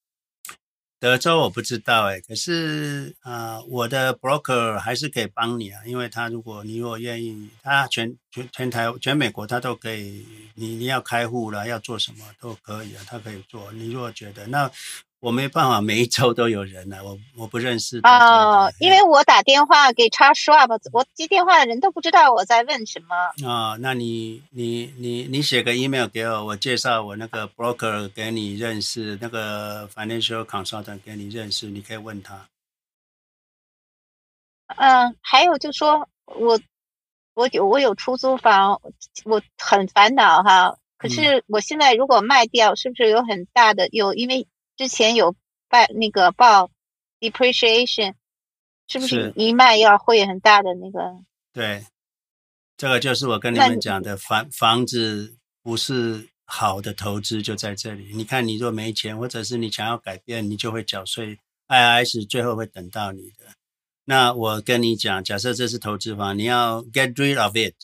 德州我不知道哎，可是啊、我的 broker 还是可以帮你啊，因为他如果你如果愿意，他全全全台全美国他都可以，你你要开户了要做什么都可以啊，他可以做。你如果觉得那。我没办法，每一周都有人来，我我不认识。哦，因为我打电话给 Charles Schwab，我接电话的人都不知道我在问什么。哦，那你你你你写个 email 给我，我介绍我那个 broker 给你认识，那个 financial consultant 给你认识，你可以问他。嗯，还有就说我我有我有出租房，我很烦恼哈。可是我现在如果卖掉，是不是有很大的有因为？之前有报那个报 depreciation，是不是一卖要会很大的那个？对，这个就是我跟你们讲的房房子不是好的投资就在这里。你看，你若没钱，或者是你想要改变，你就会缴税，IRS 最后会等到你的。那我跟你讲，假设这是投资房，你要 get rid of it，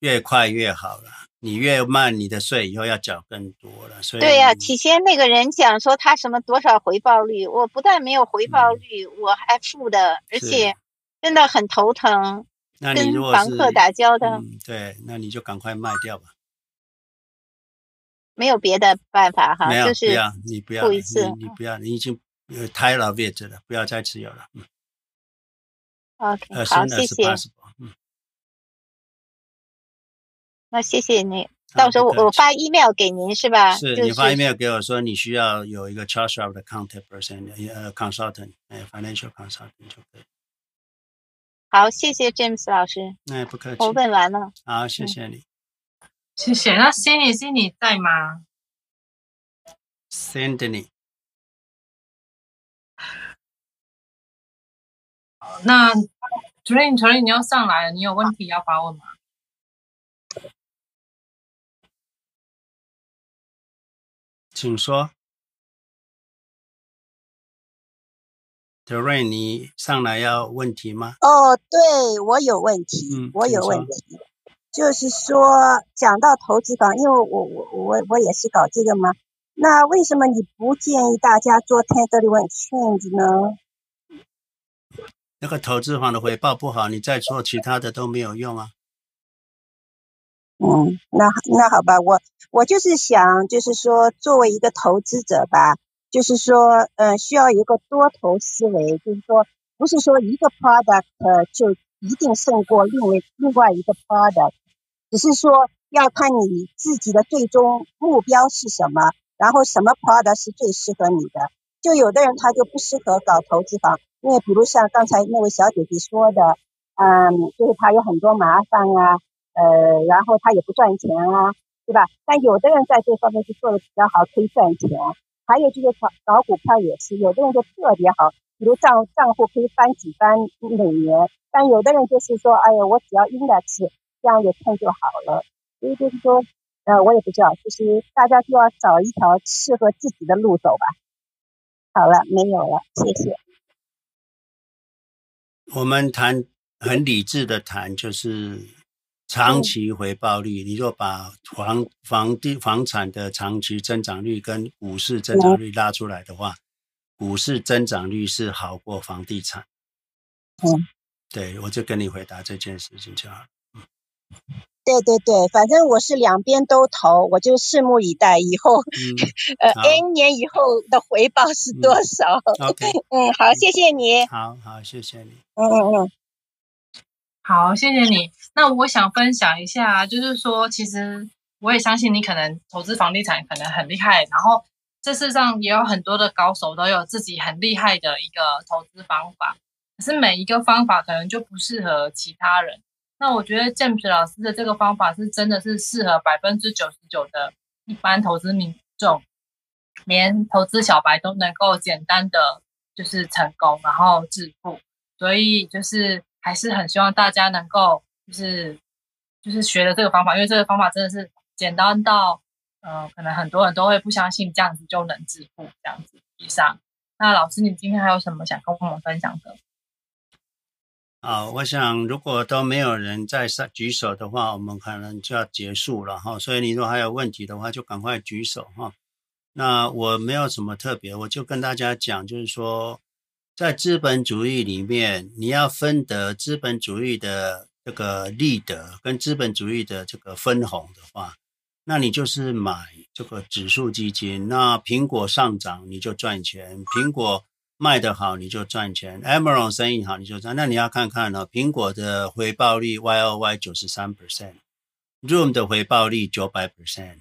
越快越好了。你越慢，你的税以后要缴更多了。所以对呀、啊，起先那个人讲说他什么多少回报率，我不但没有回报率，嗯、我还负的，而且真的很头疼。那你如果跟房客打交道、嗯，对，那你就赶快卖掉吧。没有别的办法哈，没有，就是不要，你不要，你你不要，你已经 tired of it 了，不要再持有了。嗯。OK，好，谢谢。那谢谢你，到时候我我发 email 给您是吧？是、就是、你发 email 给我说你需要有一个 Charles Schwab 的 contact person，呃，consultant，呃，financial consultant 就可以。好，谢谢 James 老师。那不客气。我问完了。好，谢谢你。谢谢。那 Cindy Cindy 在吗？Cindy。那楚林，楚林，你要上来了，你有问题要发问吗？请说。Terrain，你上来要问题吗？哦，对，我有问题，嗯、我有问题，就是说讲到投资房，因为我我我我也是搞这个嘛，那为什么你不建议大家做1031 exchange 呢？那个投资房的回报不好，你再做其他的都没有用啊。嗯，那那好吧，我我就是想，就是说作为一个投资者吧。就是说，呃，需要一个多头思维，就是说，不是说一个 product 就一定胜过另外另外一个 product，只是说要看你自己的最终目标是什么，然后什么 product 是最适合你的。就有的人他就不适合搞投资房，因为比如像刚才那位小姐姐说的，嗯，就是他有很多麻烦啊，呃，然后他也不赚钱啊，对吧？但有的人在这方面是做的比较好，可以赚钱。还有就是炒搞股票也是，有的人就特别好，比如账账户可以翻几番每年，但有的人就是说，哎呀，我只要 index 这样有碰就好了。所以就是说，呃，我也不知道，就是大家就要找一条适合自己的路走吧。好了，没有了，谢谢。我们谈很理智的谈，就是。长期回报率，你若把房房地房产的长期增长率跟股市增长率拉出来的话，股市增长率是好过房地产。嗯，对，我就跟你回答这件事情就好。嗯，对对对，反正我是两边都投，我就拭目以待，以后、嗯、[laughs] 呃 N 年以后的回报是多少？[laughs] 嗯、OK，嗯，好，谢谢你。好好，谢谢你。嗯嗯嗯。好，谢谢你。那我想分享一下，就是说，其实我也相信你可能投资房地产可能很厉害，然后这世上也有很多的高手都有自己很厉害的一个投资方法，可是每一个方法可能就不适合其他人。那我觉得建平老师的这个方法是真的是适合百分之九十九的一般投资民众，连投资小白都能够简单的就是成功，然后致富。所以就是。还是很希望大家能够就是就是学的这个方法，因为这个方法真的是简单到，呃，可能很多人都会不相信这样子就能致富这样子。以上，那老师，你今天还有什么想跟我们分享的？啊，我想如果都没有人再上举手的话，我们可能就要结束了哈。所以你如果还有问题的话，就赶快举手哈。那我没有什么特别，我就跟大家讲，就是说。在资本主义里面，你要分得资本主义的这个利得跟资本主义的这个分红的话，那你就是买这个指数基金。那苹果上涨你就赚钱，苹果卖得好你就赚钱，Amazon 生意好你就赚。那你要看看呢，苹果的回报率 Y O Y 九十三 percent，Zoom 的回报率九百 percent，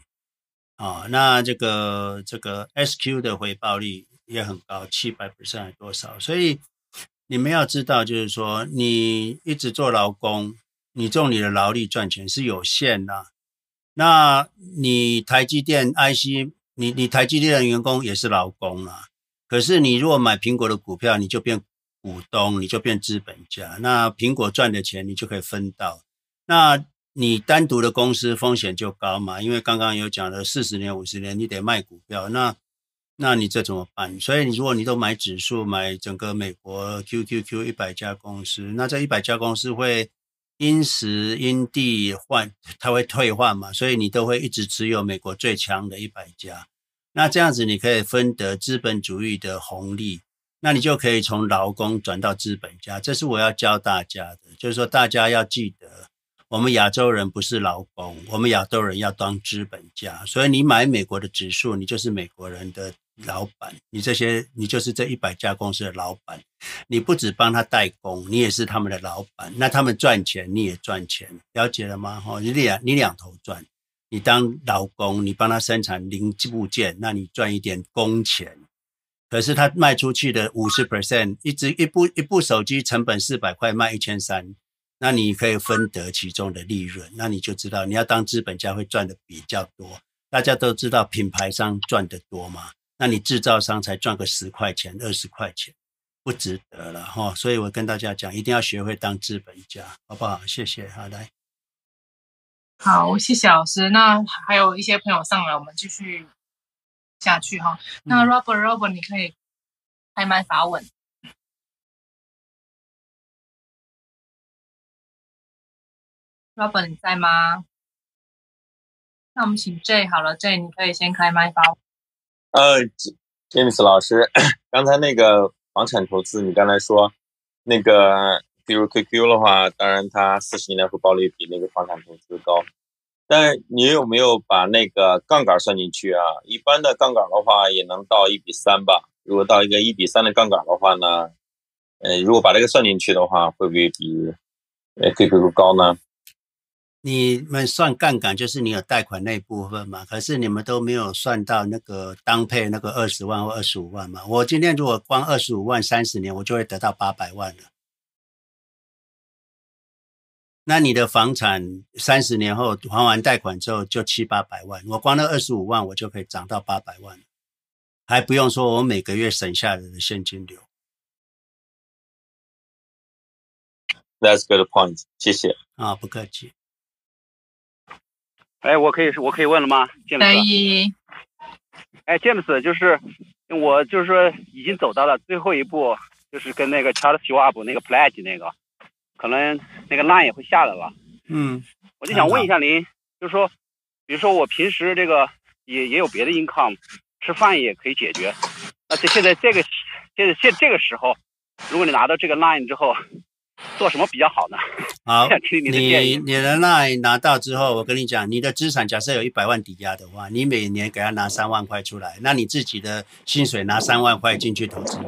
啊，那这个这个 S Q 的回报率。也很高，七百 percent 多少？所以你们要知道，就是说，你一直做劳工，你用你的劳力赚钱是有限的。那你台积电 IC，你你台积电的员工也是劳工啊。可是你如果买苹果的股票，你就变股东，你就变资本家。那苹果赚的钱，你就可以分到。那你单独的公司风险就高嘛，因为刚刚有讲了，四十年、五十年，你得卖股票。那那你这怎么办？所以你如果你都买指数，买整个美国 QQQ 一百家公司，那这一百家公司会因时因地换，它会退换嘛，所以你都会一直持有美国最强的一百家。那这样子你可以分得资本主义的红利，那你就可以从劳工转到资本家。这是我要教大家的，就是说大家要记得。我们亚洲人不是劳工，我们亚洲人要当资本家。所以你买美国的指数，你就是美国人的老板。你这些，你就是这一百家公司的老板。你不只帮他代工，你也是他们的老板。那他们赚钱，你也赚钱，了解了吗？哈，你两你两头赚。你当劳工，你帮他生产零部件，那你赚一点工钱。可是他卖出去的五十 percent，一支一部一部手机成本四百块，卖一千三。那你可以分得其中的利润，那你就知道你要当资本家会赚的比较多。大家都知道品牌商赚得多吗，那你制造商才赚个十块钱、二十块钱，不值得了哈。所以我跟大家讲，一定要学会当资本家，好不好？谢谢，好来。好，谢谢老师。那还有一些朋友上来，我们继续下去哈。那 Robert，Robert，你可以开麦发问。Robert，你在吗？那我们请 J 好了，J 你可以先开麦发问。呃，James 老师，刚才那个房产投资，你刚才说那个。比如 QQ 的话，当然它四十年后报率比那个房产投资高，但你有没有把那个杠杆算进去啊？一般的杠杆的话也能到一比三吧。如果到一个一比三的杠杆的话呢，呃，如果把这个算进去的话，会不会比呃 QQ 高呢？你们算杠杆就是你有贷款那部分嘛？可是你们都没有算到那个当配那个二十万或二十五万嘛？我今天如果光二十五万三十年，我就会得到八百万了。那你的房产三十年后还完贷款之后就七八百万，我光那二十五万我就可以涨到八百万，还不用说我每个月省下来的现金流。That's good point，谢谢。啊，不客气。哎，我可以我可以问了吗？可以。哎，James，就是我就是说已经走到了最后一步，就是跟那个 Charles Schwab 那个 Pledge 那个。可能那个 line 也会下来了，嗯，我就想问一下您，就是说，比如说我平时这个也也有别的 income，吃饭也可以解决，那这现在这个现在现这个时候，如果你拿到这个 line 之后，做什么比较好呢？好，[laughs] 你你你的 line 拿到之后，我跟你讲，你的资产假设有一百万抵押的话，你每年给他拿三万块出来，那你自己的薪水拿三万块进去投资。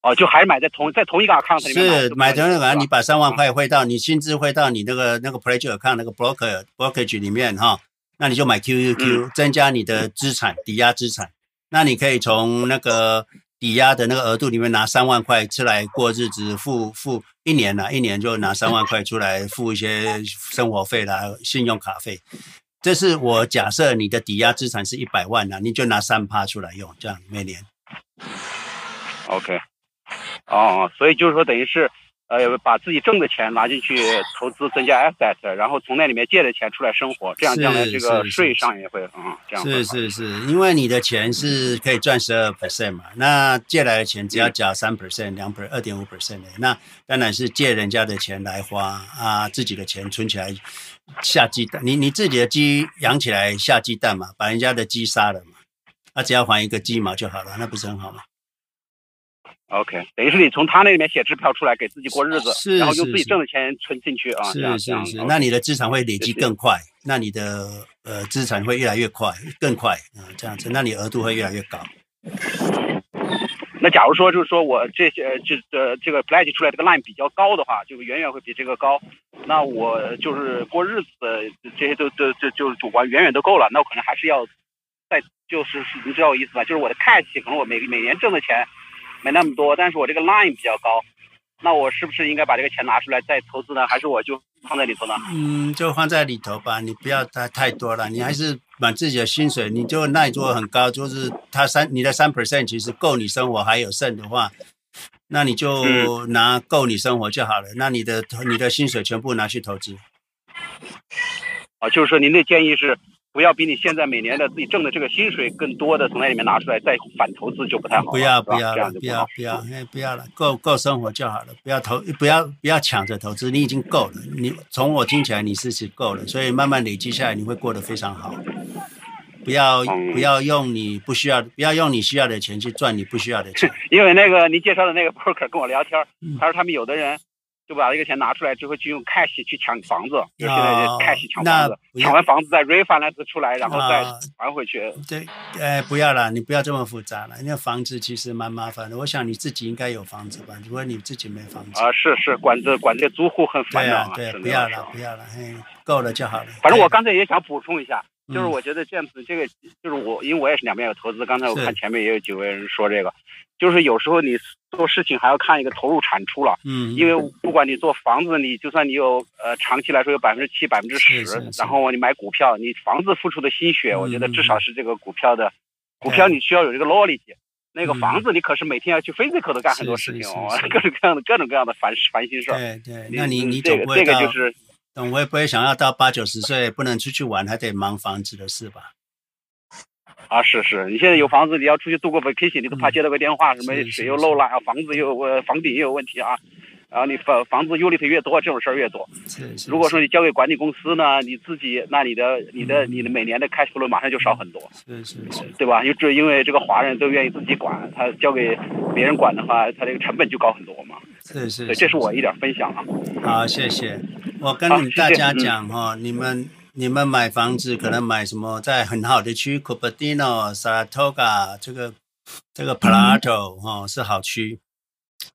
哦，就还是买在同在同一个 account 里面是买同一个 account，你把三万块汇到你薪资汇到你那个那个 pledge account 那个 broker brokerage 里面哈，那你就买 QQQ，嗯，增加你的资产抵押资产，那你可以从那个抵押的那个额度里面拿三万块出来过日子，付付一年了，一年就拿三万块出来付一些生活费啦、信用卡费。这是我假设你的抵押资产是一百万呢，你就拿三趴出来用，这样每年。OK。哦，所以就是说，等于是，呃，把自己挣的钱拿进去投资，增加 asset，然后从那里面借的钱出来生活，这样将来这个税上也会，嗯，这样是是是，因为你的钱是可以赚十二 percent 嘛，那借来的钱只要缴三 percent、两 percent、二点五 percent 的，那当然是借人家的钱来花啊，自己的钱存起来下鸡蛋，你你自己的鸡养起来下鸡蛋嘛，把人家的鸡杀了嘛，那只要还一个鸡毛就好了，那不是很好吗？OK，等于是你从他那里面写支票出来给自己过日子，是然后用自己挣的钱存进去啊，是是是，那你的资产会累积更快，那你的呃资产会越来越快，更快啊，这样子，那你额度会越来越高。那假如说就是说我这些就呃这个 pledge 出来这个 line 比较高的话，就远远会比这个高，那我就是过日子这些都都就就是主观远远都够了，那我可能还是要再就是你知道我意思吧？就是我的 cash 可能我每每年挣的钱。没那么多，但是我这个 line 比较高，那我是不是应该把这个钱拿出来再投资呢？还是我就放在里头呢？嗯，就放在里头吧，你不要太太多了，你还是把自己的薪水，你就那你做很高，就是他三你的三 percent 其实够你生活，还有剩的话，那你就拿够你生活就好了。那你的你的薪水全部拿去投资。啊，就是说您的建议是。不要比你现在每年的自己挣的这个薪水更多的从那里面拿出来再反投资就不太好。不要不要不要不要不要，哎不要了，够够生活就好了。不要投不要不要抢着投资，你已经够了。你从我听起来你是是够了，所以慢慢累积下来你会过得非常好。不要不要用你不需要不要用你需要的钱去赚你不需要的钱。[laughs] 因为那个您介绍的那个 broker 跟我聊天，他说他们有的人。就把这个钱拿出来之后，就用 cash 去抢房子，就现在 cash 抢房子，抢完房子再 refinance 出来，然后再还回去。对，哎，不要了，你不要这么复杂了。那房子其实蛮麻烦的。我想你自己应该有房子吧？如果你自己没房子啊，是是，管这管这租户很烦恼啊。对，不要了，不要了，嘿，够了就好了。反正我刚才也想补充一下，就是我觉得这样子，这个就是我，因为我也是两边有投资。刚才我看前面也有几位人说这个。就是有时候你做事情还要看一个投入产出了，嗯，因为不管你做房子，你就算你有呃长期来说有百分之七、百分之十，然后你买股票，你房子付出的心血，我觉得至少是这个股票的股票，你需要有这个 loyalty。那个房子你可是每天要去 physical 的干很多事情哦，各种各样的各种各样的烦烦心事儿。对对，那你你这个这个就是，我也不会想要到八九十岁不能出去玩，还得忙房子的事吧？啊，是是，你现在有房子，你要出去度过 vacation，你都怕接到个电话，什么水又漏了啊，房子又呃房顶又有问题啊。然后你房房子 unit 越多，这种事儿越多。如果说你交给管理公司呢，你自己那你的你的你的每年的 cash flow 马上就少很多。是是是。对吧？就这因为这个华人都愿意自己管，他交给别人管的话，他这个成本就高很多嘛。是是。对，这是我一点分享啊。好，谢谢。我跟你大家讲哈，你们你们买房子可能买什么在很好的区，Cupertino、Saratoga 这个这个 Palato 哦是好区。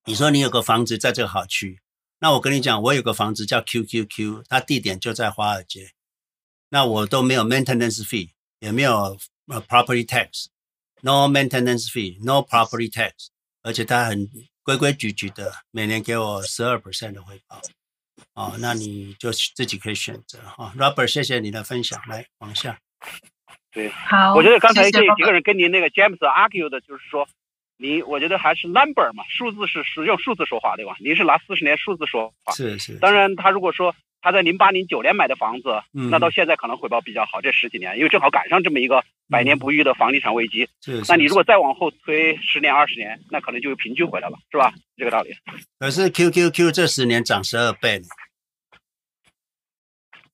你说你有个房子在这个好区，那我跟你讲，我有个房子叫 QQQ，它地点就在华尔街，那我都没有 maintenance fee，也没有 property tax，no maintenance fee，no property tax，而且它很规规矩矩的，每年给我十二 percent 的回报，哦，那你就自己可以选择哈。Robert，谢谢你的分享，来往下。对，好，我觉得刚才这几个人跟您那个 James argue 的就是说。你我觉得还是 number 嘛，数字是是用数字说话，对吧？您是拿四十年数字说话，是是。当然，他如果说他在零八零九年买的房子，嗯，那到现在可能回报比较好，这十几年，因为正好赶上这么一个百年不遇的房地产危机。那你如果再往后推十年二十年，那可能就平均回来了，是吧？这个道理。可是 QQQ 这十年涨十二倍呢。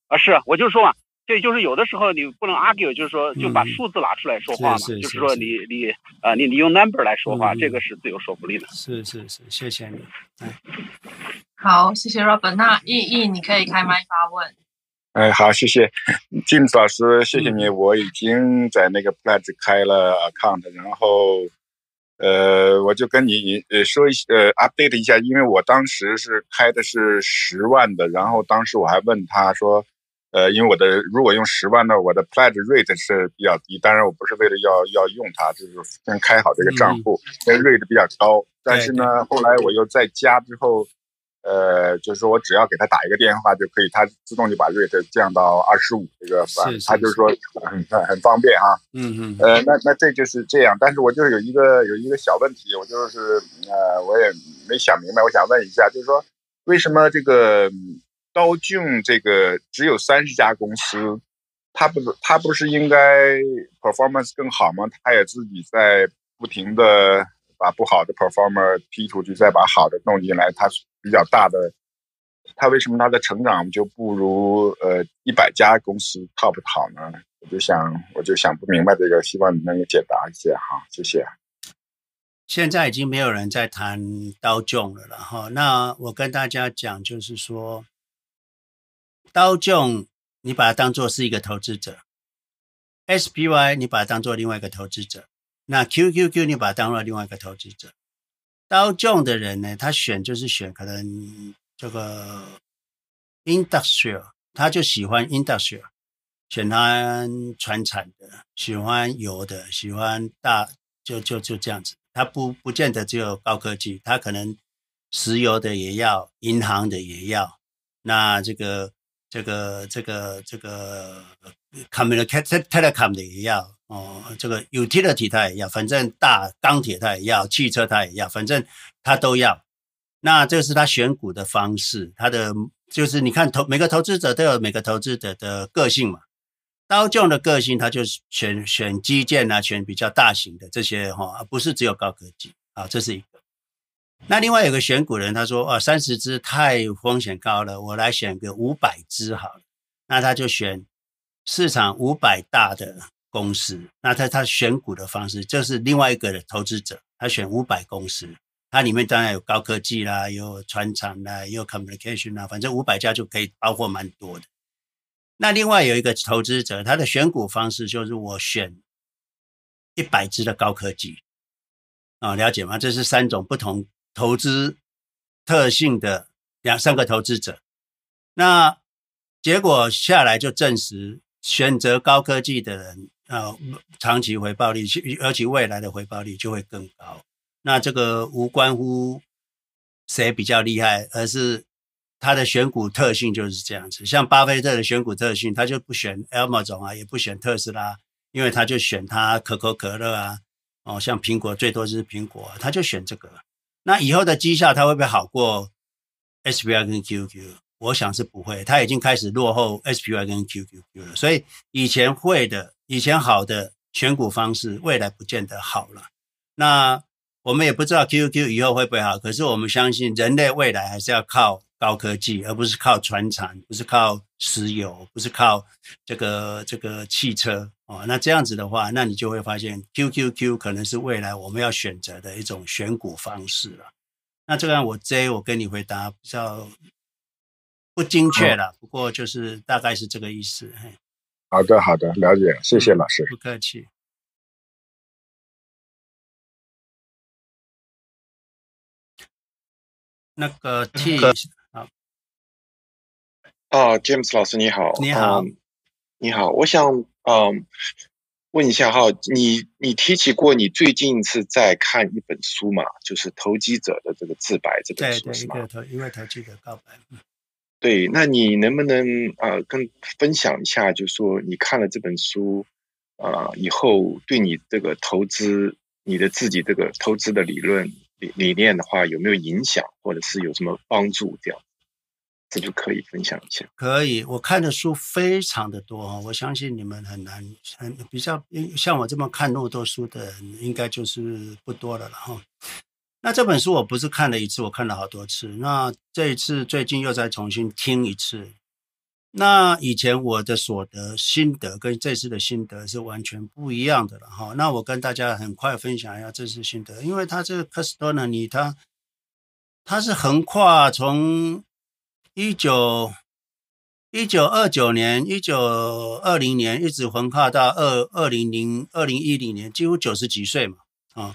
啊，是，我就是说嘛。对，就是有的时候你不能 argue，就是说就把数字拿出来说话嘛，嗯、是是是就是说你你啊你你用 number 来说话，嗯、这个是最有说服力的。是是是，谢谢你。好，谢谢 Robert。那易易，你可以开麦发问。哎，好，谢谢 James 老师，谢谢你。嗯、我已经在那个 Pledge 开了 account，然后呃，我就跟你呃说一呃 update 一下，因为我当时是开的是十万的，然后当时我还问他说。呃，因为我的如果用十万呢，我的 pledge rate 是比较低。当然，我不是为了要要用它，就是先开好这个账户，那、嗯、rate 比较高。但是呢，后来我又再加之后，呃，就是说我只要给他打一个电话就可以，他自动就把 rate 降到二十五这个，是是是他就是说很很很方便啊。嗯嗯。呃，那那这就是这样。但是我就是有一个有一个小问题，我就是呃，我也没想明白，我想问一下，就是说为什么这个？道琼这个只有三十家公司，他不是他不是应该 performance 更好吗？他也自己在不停的把不好的 performer 踢出去，再把好的弄进来。他比较大的，他为什么他的成长就不如呃一百家公司 top 好呢？我就想我就想不明白这个，希望你能够解答一下哈，谢谢。现在已经没有人在谈道琼了了哈，那我跟大家讲就是说。刀琼，你把它当做是一个投资者；SPY，你把它当做另外一个投资者；那 QQQ，你把它当做另外一个投资者。刀琼的人呢，他选就是选可能这个 industrial，他就喜欢 industrial，选他传产的，喜欢油的，喜欢大，就就就这样子。他不不见得只有高科技，他可能石油的也要，银行的也要。那这个。这个这个这个 communication telecom 的也要哦，这个 utility 它也要，反正大钢铁它也要，汽车它也要，反正它都要。那这是他选股的方式，他的就是你看投每个投资者都有每个投资者的个性嘛。刀匠的个性，他就是选选基建啊，选比较大型的这些哈，不是只有高科技啊，这是一。那另外有个选股人，他说：“啊，三十只太风险高了，我来选个五百只好了。”那他就选市场五百大的公司。那他他选股的方式就是另外一个的投资者，他选五百公司，它里面当然有高科技啦，有传产啦，有 communication 啦，反正五百家就可以包括蛮多的。那另外有一个投资者，他的选股方式就是我选一百只的高科技啊，了解吗？这是三种不同。投资特性的两三个投资者，那结果下来就证实，选择高科技的人，呃，长期回报率，而且未来的回报率就会更高。那这个无关乎谁比较厉害，而是他的选股特性就是这样子。像巴菲特的选股特性，他就不选 Amazon 啊，也不选特斯拉，因为他就选他可口可乐啊。哦，像苹果最多就是苹果，他就选这个。那以后的绩效它会不会好过 SPY 跟 QQ？我想是不会，它已经开始落后 SPY 跟 QQQ 了。所以以前会的，以前好的选股方式，未来不见得好了。那我们也不知道 QQQ 以后会不会好，可是我们相信人类未来还是要靠。高科技，而不是靠传产，不是靠石油，不是靠这个这个汽车哦。那这样子的话，那你就会发现 QQQ 可能是未来我们要选择的一种选股方式了。那这个我 J 我跟你回答比较不精确了，不过就是大概是这个意思。嘿，好的，好的，了解，谢谢老师。不客气。那个 T。啊、uh,，James 老师你好，你好，um, 你好，我想嗯问一下哈，你你提起过你最近是在看一本书嘛，就是《投机者的这个自白》这本书是吗？对对，一个投一位投机者告白。对，那你能不能呃跟分享一下，就是说你看了这本书啊、呃、以后，对你这个投资，你的自己这个投资的理论理理念的话，有没有影响，或者是有什么帮助这样？这就可以分享一下。可以，我看的书非常的多哈，我相信你们很难很比较像我这么看那么多书的人，应该就是不多了了哈。那这本书我不是看了一次，我看了好多次。那这一次最近又再重新听一次。那以前我的所得心得跟这次的心得是完全不一样的了哈。那我跟大家很快分享一下这次心得，因为他这个 Custodian 你他他是横跨从。一九一九二九年，一九二零年，一直横跨到二二零零二零一零年，几乎九十几岁嘛，啊，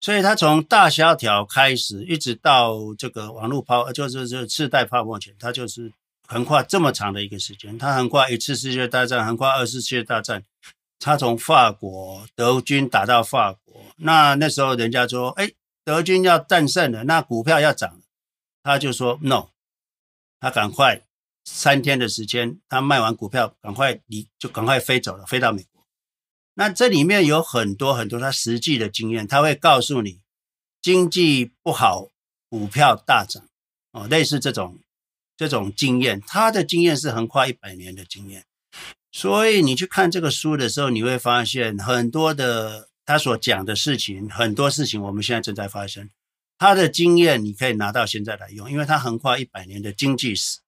所以他从大萧条开始，一直到这个网络泡，就是这次贷泡沫前，他就是横跨这么长的一个时间。他横跨一次世界大战，横跨二次世界大战，他从法国德军打到法国，那那时候人家说，哎，德军要战胜了，那股票要涨了，他就说 no。他赶快三天的时间，他卖完股票，赶快离就赶快飞走了，飞到美国。那这里面有很多很多他实际的经验，他会告诉你，经济不好，股票大涨哦，类似这种这种经验，他的经验是横跨一百年的经验。所以你去看这个书的时候，你会发现很多的他所讲的事情，很多事情我们现在正在发生。他的经验你可以拿到现在来用，因为他横跨一百年的经济史，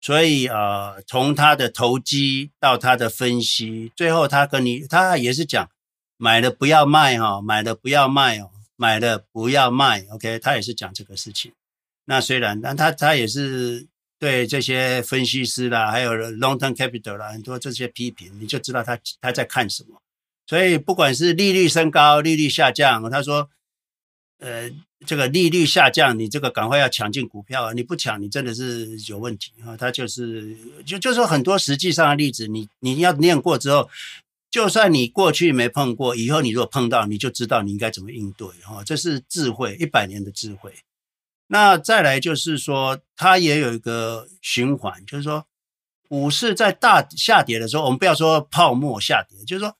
所以呃，从他的投机到他的分析，最后他跟你，他也是讲买了不要卖哈，买了不要卖哦，买了不要卖，OK，他也是讲这个事情。那虽然，但他他也是对这些分析师啦，还有 long term capital 啦，很多这些批评，你就知道他他在看什么。所以不管是利率升高、利率下降，他说。呃，这个利率下降，你这个赶快要抢进股票啊！你不抢，你真的是有问题啊！他就是就就说很多实际上的例子，你你要念过之后，就算你过去没碰过，以后你如果碰到，你就知道你应该怎么应对哈！这是智慧，一百年的智慧。那再来就是说，它也有一个循环，就是说股市在大下跌的时候，我们不要说泡沫下跌，就是说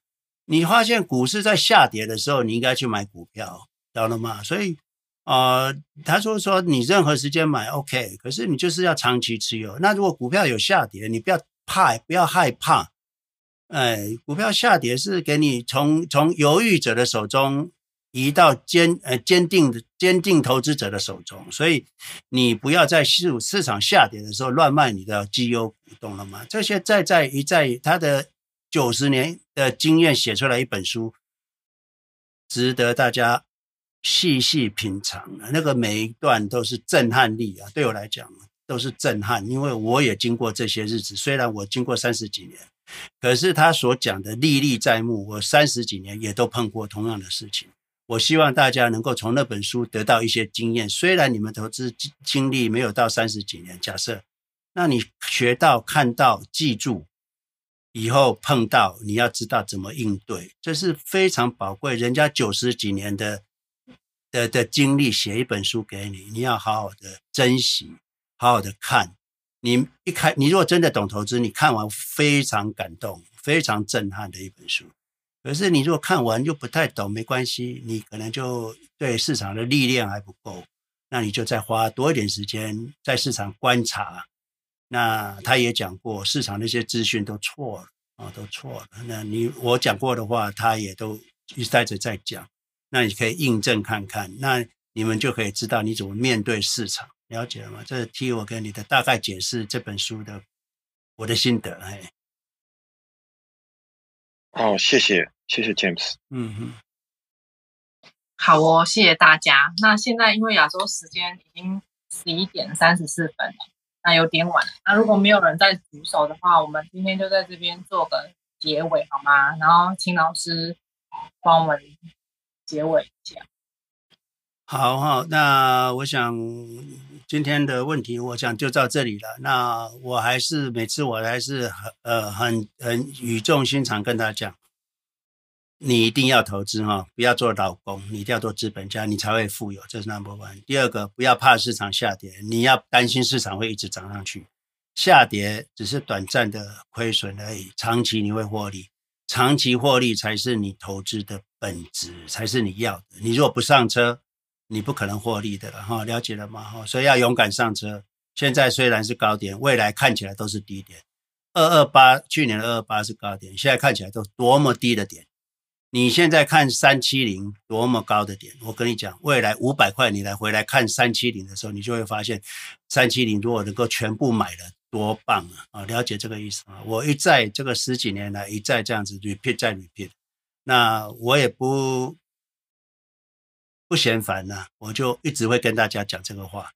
你发现股市在下跌的时候，你应该去买股票。知道了吗？所以，呃，他说说你任何时间买 OK，可是你就是要长期持有。那如果股票有下跌，你不要怕，不要害怕。哎，股票下跌是给你从从犹豫者的手中移到坚呃坚定的坚定投资者的手中。所以你不要在市市场下跌的时候乱卖你的绩优股，懂了吗？这些再再一再他的九十年的经验写出来一本书，值得大家。细细品尝，那个每一段都是震撼力啊！对我来讲都是震撼，因为我也经过这些日子。虽然我经过三十几年，可是他所讲的历历在目，我三十几年也都碰过同样的事情。我希望大家能够从那本书得到一些经验。虽然你们投资经历没有到三十几年，假设，那你学到、看到、记住，以后碰到你要知道怎么应对，这是非常宝贵。人家九十几年的。的的经历写一本书给你，你要好好的珍惜，好好的看。你一开，你如果真的懂投资，你看完非常感动，非常震撼的一本书。可是你如果看完就不太懂，没关系，你可能就对市场的历练还不够，那你就再花多一点时间在市场观察。那他也讲过，市场那些资讯都错了啊，都错了。那你我讲过的话，他也都一再的在讲。那你可以印证看看，那你们就可以知道你怎么面对市场，了解了吗？这是替我跟你的大概解释这本书的我的心得，哎。哦，谢谢，谢谢 James。嗯哼，好哦，谢谢大家。那现在因为亚洲时间已经十一点三十四分了，那有点晚了。那如果没有人再举手的话，我们今天就在这边做个结尾，好吗？然后请老师帮我们结尾一下。好好，那我想今天的问题，我想就到这里了。那我还是每次我还是很呃很很语重心长跟他讲，你一定要投资哈，不要做劳工，你一定要做资本家，你才会富有，这是 number one。第二个，不要怕市场下跌，你要担心市场会一直涨上去，下跌只是短暂的亏损而已，长期你会获利，长期获利才是你投资的本质，才是你要的。你如果不上车，你不可能获利的了哈，了解了吗？哈，所以要勇敢上车。现在虽然是高点，未来看起来都是低点。二二八，去年的二二八是高点，现在看起来都多么低的点。你现在看三七零多么高的点，我跟你讲，未来五百块你来回来看三七零的时候，你就会发现三七零如果能够全部买了，多棒啊！啊，了解这个意思吗？我一再这个十几年来一再这样子 repeat 再 repeat，那我也不。不嫌烦呐，我就一直会跟大家讲这个话：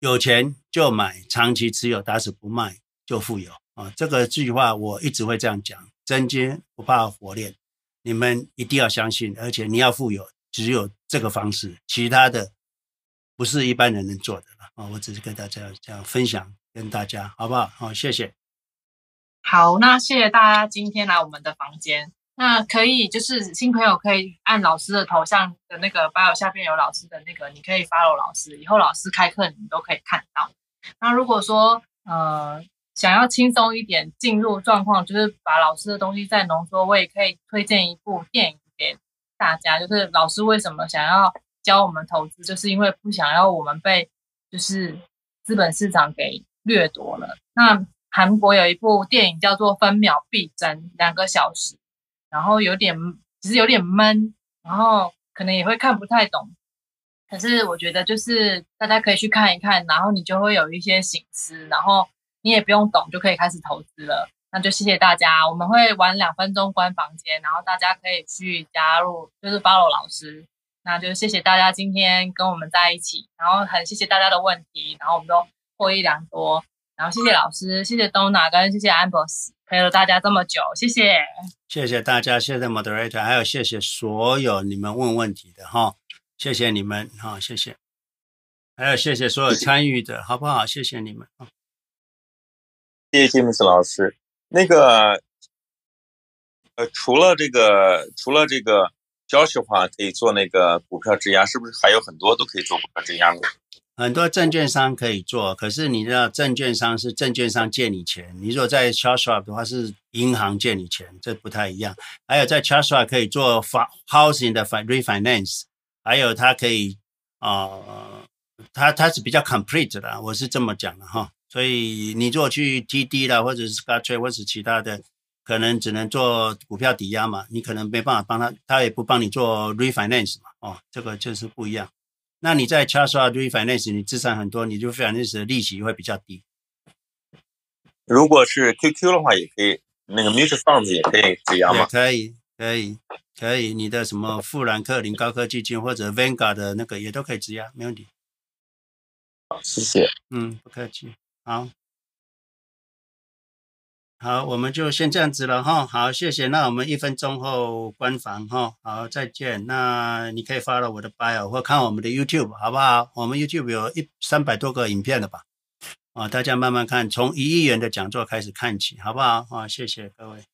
有钱就买，长期持有，打死不卖就富有啊！这个句话我一直会这样讲，真金不怕火炼，你们一定要相信，而且你要富有，只有这个方式，其他的不是一般人能做的啊！我只是跟大家这样分享，跟大家好不好？好，谢谢。好，那谢谢大家今天来我们的房间。那可以，就是新朋友可以按老师的头像的那个 bio 下边有老师的那个，你可以 follow 老师，以后老师开课你都可以看到。那如果说呃想要轻松一点进入状况，就是把老师的东西再浓缩，我也可以推荐一部电影给大家，就是老师为什么想要教我们投资，就是因为不想要我们被就是资本市场给掠夺了。那韩国有一部电影叫做《分秒必争》，两个小时。然后有点，其实有点闷，然后可能也会看不太懂。可是我觉得就是大家可以去看一看，然后你就会有一些醒思，然后你也不用懂就可以开始投资了。那就谢谢大家，我们会玩两分钟关房间，然后大家可以去加入，就是 follow 老师。那就谢谢大家今天跟我们在一起，然后很谢谢大家的问题，然后我们都获益良多。然后谢谢老师，谢谢 Donna 跟谢谢 Ambrose。陪了大家这么久，谢谢，谢谢大家，谢谢 Moderator，还有谢谢所有你们问问题的哈，谢谢你们哈，谢谢，还有谢谢所有参与的，好不好？谢谢你们啊，谢 James 老师。那个，呃，除了这个，除了这个教学话可以做那个股票质押，是不是还有很多都可以做股票质押呢？很多证券商可以做，可是你知道，证券商是证券商借你钱，你如果在 Charles Schwab 的话是银行借你钱，这不太一样。还有在 Charles Schwab 可以做房 housing 的 refinance，还有它可以啊、呃，它它是比较 complete 的，我是这么讲的哈。所以你如果去 TD 啦，或者是 Scottrade 或者是其他的，可能只能做股票抵押嘛，你可能没办法帮他，他也不帮你做 refinance 嘛，哦，这个就是不一样。那你在 Charles Schwab refinance，你资产很多，你就 refinance 的利息会比较低。如果是 QQ 的话，也可以，那个 mutual funds 也可以质押吗？可以，可以，可以。你的什么富兰克林高科技金或者 Vanguard 的那个也都可以质押，没问题。好，谢谢。嗯，不客气。好。好，我们就先这样子了哈。好，谢谢。那我们一分钟后关房哈。好，再见。那你可以发了我的 bio 或看我们的 YouTube，好不好？我们 YouTube 有一三百多个影片了吧？啊，大家慢慢看，从一亿元的讲座开始看起，好不好？啊，谢谢各位。